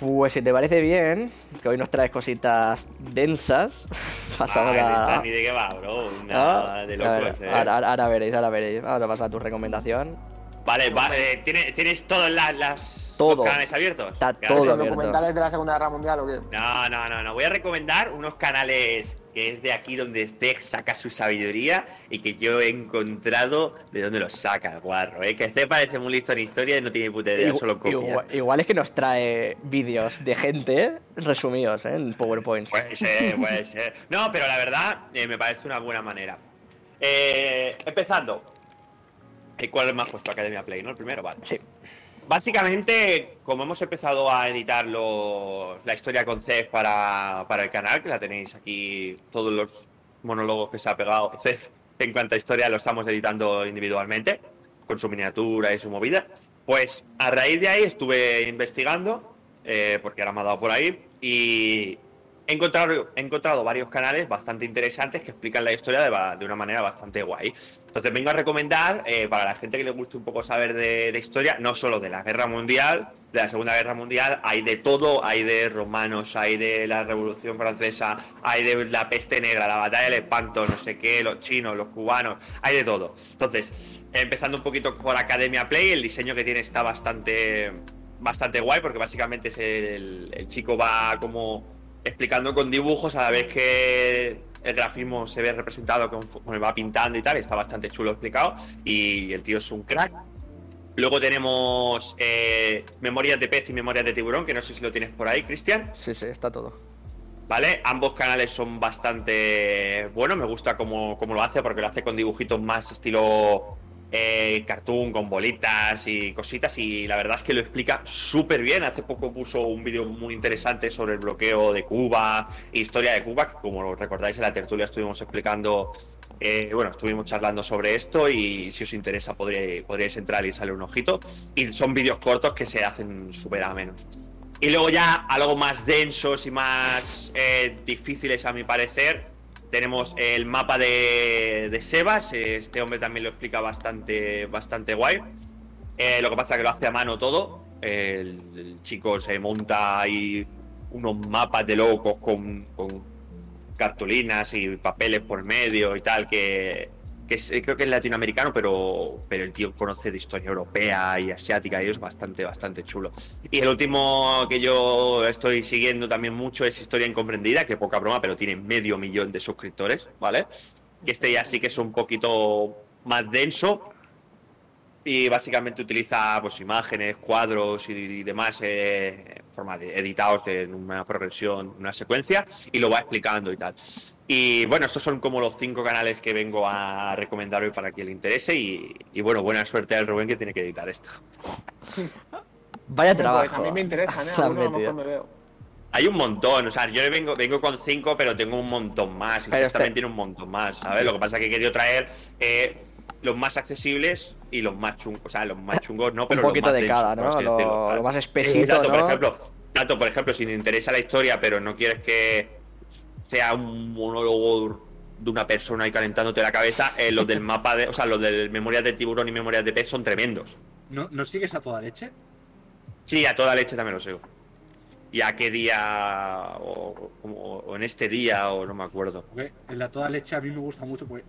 Pues si te parece bien, que hoy nos traes cositas densas, <laughs> pasamos Ay, a... Densas, ni de qué va, bro. Ah, Nada de a ver, locos, eh. ahora, ahora- ahora veréis, ahora veréis. Vamos a pasar a tu recomendación. Vale, vale. ¿Tienes, ¿Tienes todos las, las Todo. los canales abiertos? Está todo ¿Son abierto. documentales de la Segunda Guerra Mundial o qué? No, no, no, no. Voy a recomendar unos canales que es de aquí donde Zeg saca su sabiduría y que yo he encontrado de dónde los saca el guarro, ¿eh? Que Zeg parece muy listo en historia y no tiene puta idea, solo copia. igual, igual es que nos trae vídeos de gente resumidos ¿eh? en PowerPoints. Puede ser, puede ser. No, pero la verdad eh, me parece una buena manera. Eh, empezando. ¿Cuál es más puesto? Academia Play, ¿no? El primero, vale. Sí. Básicamente, como hemos empezado a editar los- la historia con Cez para, el canal, que la tenéis aquí, todos los monólogos que se ha pegado Cez en cuanto a historia los estamos editando individualmente, con su miniatura y su movida. Pues a raíz de ahí estuve investigando, eh, porque ahora me ha dado por ahí, y he encontrado, he encontrado varios canales bastante interesantes que explican la historia de, una manera bastante guay. Entonces vengo a recomendar, eh, para la gente que le guste un poco saber de, de historia, no solo de la Guerra Mundial, de la Segunda Guerra Mundial, hay de todo, hay de romanos, hay de la Revolución Francesa, hay de la peste negra, la batalla del espanto, no sé qué, los chinos, los cubanos, hay de todo. Entonces, empezando un poquito por Academia Play, el diseño que tiene está bastante, bastante guay, porque básicamente es el chico va como explicando con dibujos a la vez que el grafismo se ve representado con, con va pintando y tal, está bastante chulo explicado y el tío es un crack. Luego tenemos eh, Memorias de Pez y Memorias de Tiburón, que no sé si lo tienes por ahí, Cristian. Sí, sí, está todo. ¿Vale? Ambos canales son bastante buenos, me gusta cómo, cómo lo hace, porque lo hace con dibujitos más estilo eh, cartoon, con bolitas y cositas, y la verdad es que lo explica súper bien. Hace poco puso un vídeo muy interesante sobre el bloqueo de Cuba, historia de Cuba, que como recordáis en la tertulia estuvimos explicando, eh, bueno, estuvimos charlando sobre esto, y si os interesa podréis, podréis entrar y sale un ojito. Y son vídeos cortos que se hacen súper amenos. Y luego ya algo más densos y más eh, difíciles a mi parecer. Tenemos el mapa de, de Sebas. Este hombre también lo explica bastante, bastante guay. Eh, lo que pasa es que lo hace a mano todo. El, el chico se monta ahí unos mapas de locos con, con cartulinas y papeles por medio y tal que, que es- eh, creo que es latinoamericano, pero, pero el tío conoce de historia europea y asiática y es bastante, bastante chulo. Y el último que yo estoy siguiendo también mucho es Historia Incomprendida, que poca broma, pero tiene medio millón de suscriptores, ¿vale? Que este ya sí que es un poquito más denso, y básicamente utiliza pues imágenes, cuadros y, y demás eh, forma de editados en una progresión, una secuencia y lo va explicando y tal. Y bueno, estos son como los cinco canales que vengo a recomendar hoy para quien le interese y, y bueno, buena suerte al Rubén que tiene que editar esto. <laughs> Vaya Pues trabajo. a mí me interesan, ¿eh? <laughs> Algunos a lo metido. mejor me veo. Hay un montón, o sea, yo vengo, vengo con cinco, pero tengo un montón más. Y este también tiene un montón más, ¿sabes? Lo que pasa es que he querido traer eh, los más accesibles y los más chungos. O sea, los más chungos no, pero un poquito los más de cada, ¿no? Lo, más espesito, tanto, ¿no? por ejemplo, tanto, por ejemplo, si te interesa la historia, pero no quieres que sea un monólogo de una persona ahí calentándote la cabeza, eh, los del <laughs> mapa de, o sea, los del Memorias de Tiburón y Memorias de Pez son tremendos. ¿No, ¿No sigues a toda leche? Sí, a toda leche también lo sigo. ¿Y a qué día? O, o- o en este día, o no me acuerdo. Porque en la toda leche a mí me gusta mucho porque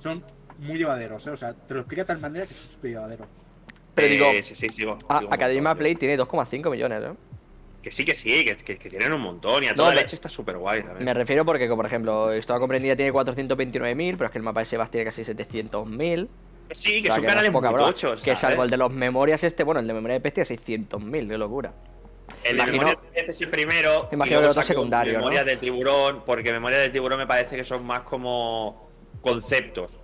son muy llevaderos, ¿eh? O sea, te lo explica de tal manera que es súper llevadero. Pero Eh, digo, sí, sí, sigo. a- sigo un Academia montón, Play tiene 2,5 millones, ¿eh? Que sí, que sí, que, que- que tienen un montón. Y a No, toda pero- leche está súper guay también. Me refiero porque, como por ejemplo, Historia Comprendida tiene 429.000, pero es que el mapa de Sebas tiene casi 700.000. Sí, que O sea, son no es canales poca muy tochos. Que salvo el de los memorias este, bueno, el de memoria de tiene 600.000, qué locura. El de Imagino- Pez es el primero. Imagino y que luego el otro secundario, ¿no? Memorias de Tiburón, porque Memorias de Tiburón me parece que son más como conceptos.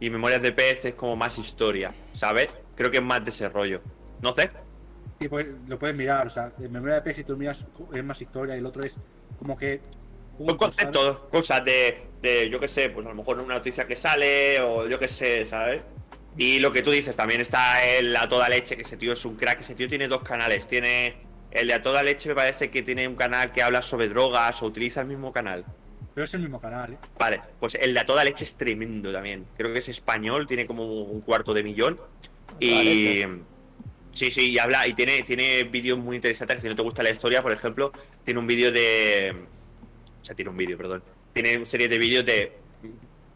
Y Memorias de Pez es como más historia, ¿sabes? Creo que es más de ese rollo. ¿No sé? Y pues, lo puedes mirar, o sea, en memoria de pez, si tú miras, es más historia y el otro es como que. Son conceptos, cosas de, de, yo qué sé, pues a lo mejor una noticia que sale o yo qué sé, ¿sabes? Y lo que tú dices, también está el A Toda Leche, que ese tío es un crack, ese tío tiene dos canales, tiene... El de A Toda Leche me parece que tiene un canal que habla sobre drogas o utiliza el mismo canal. Pero es el mismo canal, ¿eh? Vale, pues el de A Toda Leche es tremendo también. Creo que es español, tiene como un cuarto de millón. Y... Sí, sí, y habla, y tiene, tiene vídeos muy interesantes. Si no te gusta la historia, por ejemplo, tiene un vídeo de. O sea, tiene un vídeo, perdón. Tiene una serie de vídeos de.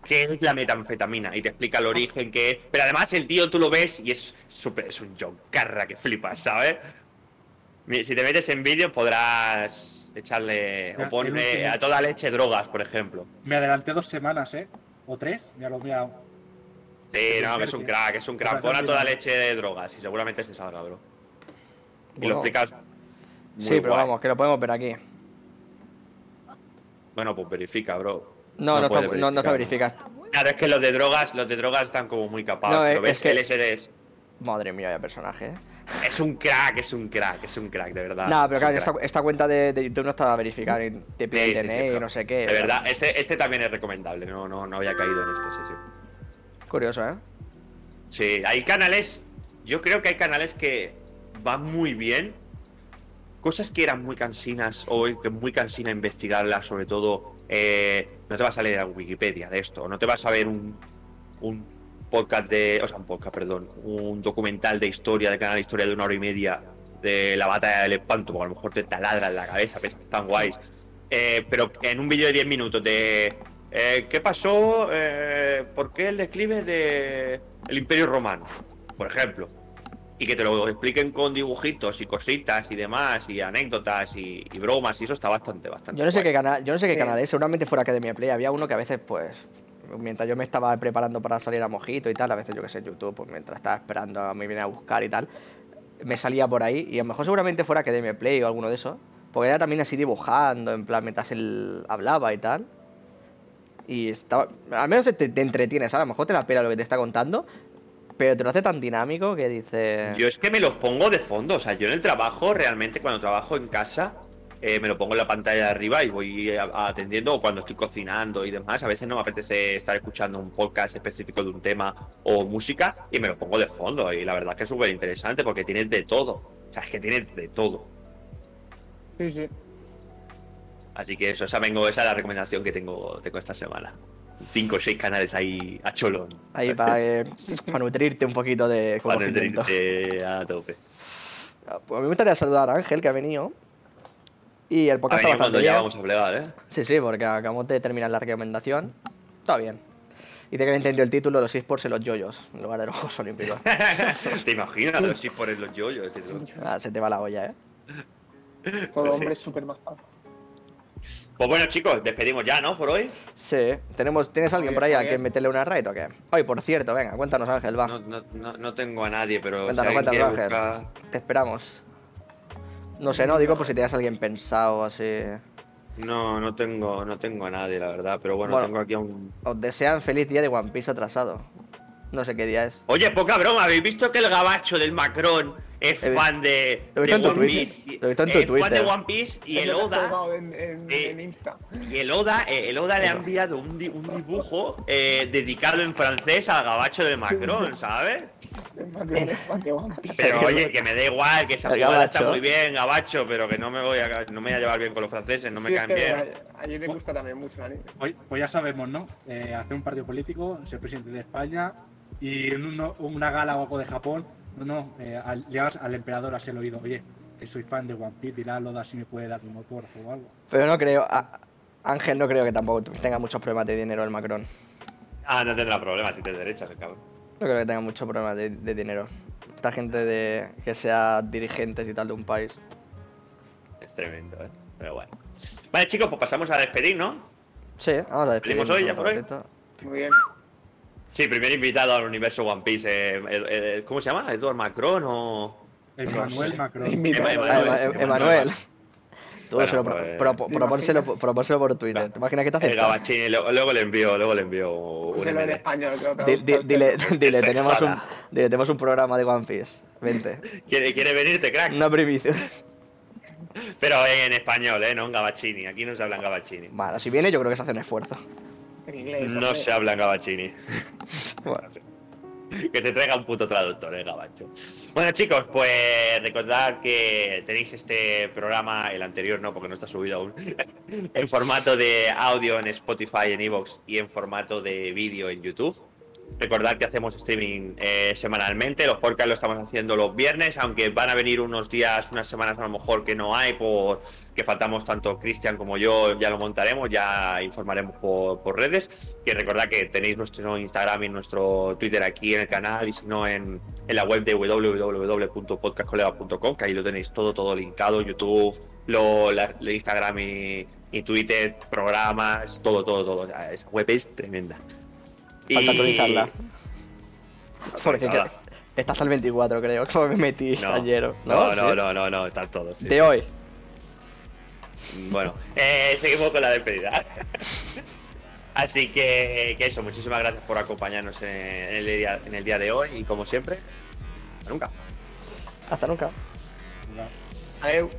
¿Qué es la metanfetamina? Y te explica el origen, qué es. Pero además, el tío tú lo ves y es súper. Es un John Carra que flipas, ¿sabes? Si te metes en vídeo, podrás echarle. Ya, O ponle a toda leche drogas, por ejemplo. Me adelanté dos semanas, ¿eh? O tres, ya lo he mirado. Sí, no, que es un crack, es un crack. Pon a toda leche de drogas y seguramente se salga, bro. Y Bueno, lo explicas. Sí, pero guay. vamos, que lo podemos ver aquí. Bueno, pues verifica, bro. No, No no, está, no, no está verificado. Claro, es que los de drogas, los de drogas están como muy capados. No, pero es- ves es que- el SD es, Madre mía, vaya personaje, ¿eh? Es un crack, es un crack, es un crack, de verdad. No, pero claro, esta, cuenta de, de YouTube no está verificada te pide Sí, sí, DNI y no sé qué. De verdad, este, este también es recomendable, no, no, no había caído en este, sí, sí. Curioso, ¿eh? Sí, hay canales, yo creo que hay canales que van muy bien. Cosas que eran muy cansinas o que muy cansina investigarlas, sobre todo, eh, no te vas a leer a Wikipedia de esto, no te vas a ver un, un podcast de, o sea, un podcast, perdón, un documental de historia, de canal de historia de una hora y media de la batalla del espanto, porque a lo mejor te taladra en la cabeza, pero están guays. Eh, pero en un vídeo de 10 minutos de eh, ¿qué pasó? Eh, ¿Por qué el declive del el Imperio Romano? Por ejemplo. Y que te lo expliquen con dibujitos y cositas y demás, y anécdotas y, y bromas, y eso está bastante, bastante. Yo no sé guay. qué canal, yo no sé qué canal es, seguramente fuera Academia Play. Había uno que a veces, pues, mientras yo me estaba preparando para salir a Mojito y tal, a veces yo que sé, YouTube, pues mientras estaba esperando a me viene a buscar y tal, me salía por ahí y a lo mejor seguramente fuera Academia Play o alguno de esos. Porque era también así dibujando, en plan, mientras él hablaba y tal. Y estaba. Al menos te, te entretienes, ¿sabes? A lo mejor te la pela lo que te está contando. Pero te lo hace tan dinámico que dices. Yo es que me los pongo de fondo, o sea, yo en el trabajo, realmente cuando trabajo en casa, eh, me lo pongo en la pantalla de arriba y voy a- a- atendiendo o cuando estoy cocinando y demás. A veces no me apetece estar escuchando un podcast específico de un tema o música y me lo pongo de fondo. Y la verdad es que es súper interesante porque tienes de todo. O sea, es que tienes de todo. Sí, sí. Así que eso, esa, vengo, esa es la recomendación que tengo, tengo esta semana. Cinco o seis canales ahí a cholón. Ahí para, eh, para nutrirte un poquito de Para entretenerte a tope. Pues a mí me gustaría saludar a Ángel, que ha venido. Y el A podcast venir está cuando bastante ya bien. vamos a plegar, ¿eh? Sí, sí, porque acabamos de terminar la recomendación. Está bien. Dice que le entendió el título los esports en los yoyos, en lugar de los Juegos Olímpicos. <laughs> ¿Te imaginas los eSports en los yoyos? Ah, se te va la olla, ¿eh? Todo Pues hombre es súper majado. Pues bueno, chicos, despedimos ya, ¿no? Por hoy. Sí. ¿Tenemos, ¿Tienes alguien por ahí a que meterle una raid o qué? Oye, por cierto, venga, cuéntanos Ángel, va. No, no, no, no tengo a nadie, pero. Cuéntanos, si cuéntanos, Ángel. buscar- Te esperamos. No sé, no, digo por si tenías alguien pensado así. No, no tengo, no tengo a nadie, la verdad. Pero bueno, Bueno. tengo aquí a un. Os desean feliz día de One Piece atrasado. No sé qué día es. Oye, poca broma, ¿habéis visto que el gabacho del Macron es fan de, lo de One Twitter. Piece? Lo he visto en tu es fan de One Piece y el Oda. colgado en, en- Eh, en Insta. Y el Oda, eh, el Oda le ha enviado un, di- un dibujo eh, dedicado en francés al gabacho de Macron, <laughs> ¿sabes? El Macron es fan de One Piece. Pero oye, <laughs> que me da igual, que esa El jugada está muy bien, gabacho, pero que no me voy a, no me voy a llevar bien con los franceses, no me Sí, caen bien. a- Allí te gusta también mucho el anime. Pues, ya sabemos, ¿no? Eh, hacer un partido político, ser presidente de España y en uno- una gala o algo de Japón, no, no, eh, al- llegas al emperador así el oído, oye, que soy fan de One Piece, dile a Loda si me puede dar un autógrafo o algo. Pero no creo. a- Ángel no creo que tampoco tenga muchos problemas de dinero el Macron. Ah, no tendrá problemas si te derechas, el cabrón. No creo que tenga muchos problemas de, de dinero. Esta gente de que sea dirigentes y tal de un país. Es tremendo, ¿eh? Pero bueno. Vale, chicos, pues pasamos a despedir, ¿no? Sí, vamos a. ¿Pedimos hoy, ya por hoy? Muy bien. Sí, primer invitado al universo One Piece. eh, eh, eh, ¿Cómo se llama? ¿Edward Macron o...? Emmanuel Macron. Emanuel, Emanuel. Emanuel. Tú Bueno, pro- pues- pro- ¿Te propónselo, imaginas? propónselo por Twitter. ¿Te imaginas que te El acepta? Gabachini, luego, luego le envío, luego le envío un en español. Dile, <laughs> dile, se tenemos un, dile, tenemos un programa de One Piece. Vente. ¿Quiere, quiere venirte, crack? Una primicia. Pero en español, ¿eh? No en Gabachini. Aquí no se habla en Gabachini. Bueno, si viene yo creo que se hace un esfuerzo. En inglés. No se habla en Gabachini. <laughs> Bueno, Que se traiga un puto traductor, el gabacho. Bueno, chicos, pues recordad que tenéis este programa, el anterior no, porque no está subido aún, <laughs> en formato de audio en Spotify, en Evox y en formato de vídeo en YouTube. Recordad que hacemos streaming eh, semanalmente, los podcasts lo estamos haciendo los viernes, aunque van a venir unos días, unas semanas a lo mejor que no hay, por que faltamos tanto Cristian como yo, ya lo montaremos, ya informaremos por, por redes. Que recordad que tenéis nuestro Instagram y nuestro Twitter aquí en el canal y si no en, en la web de www.podcastcolega.com, que ahí lo tenéis todo, todo linkado, YouTube, lo, la- Instagram y, y Twitter, programas, todo, todo, todo. Esa web es tremenda. Falta actualizarla. Porque que- está hasta el 24, creo. <laughs> Como me metí No, ayer. no, no, ¿Sí? no, no, no, están todos. sí. De hoy. Bueno, eh, seguimos con la despedida. <laughs> Así que, que eso, muchísimas gracias por acompañarnos en, en el día, en el día de hoy y como siempre, hasta nunca. Hasta nunca. Ya. Adeu.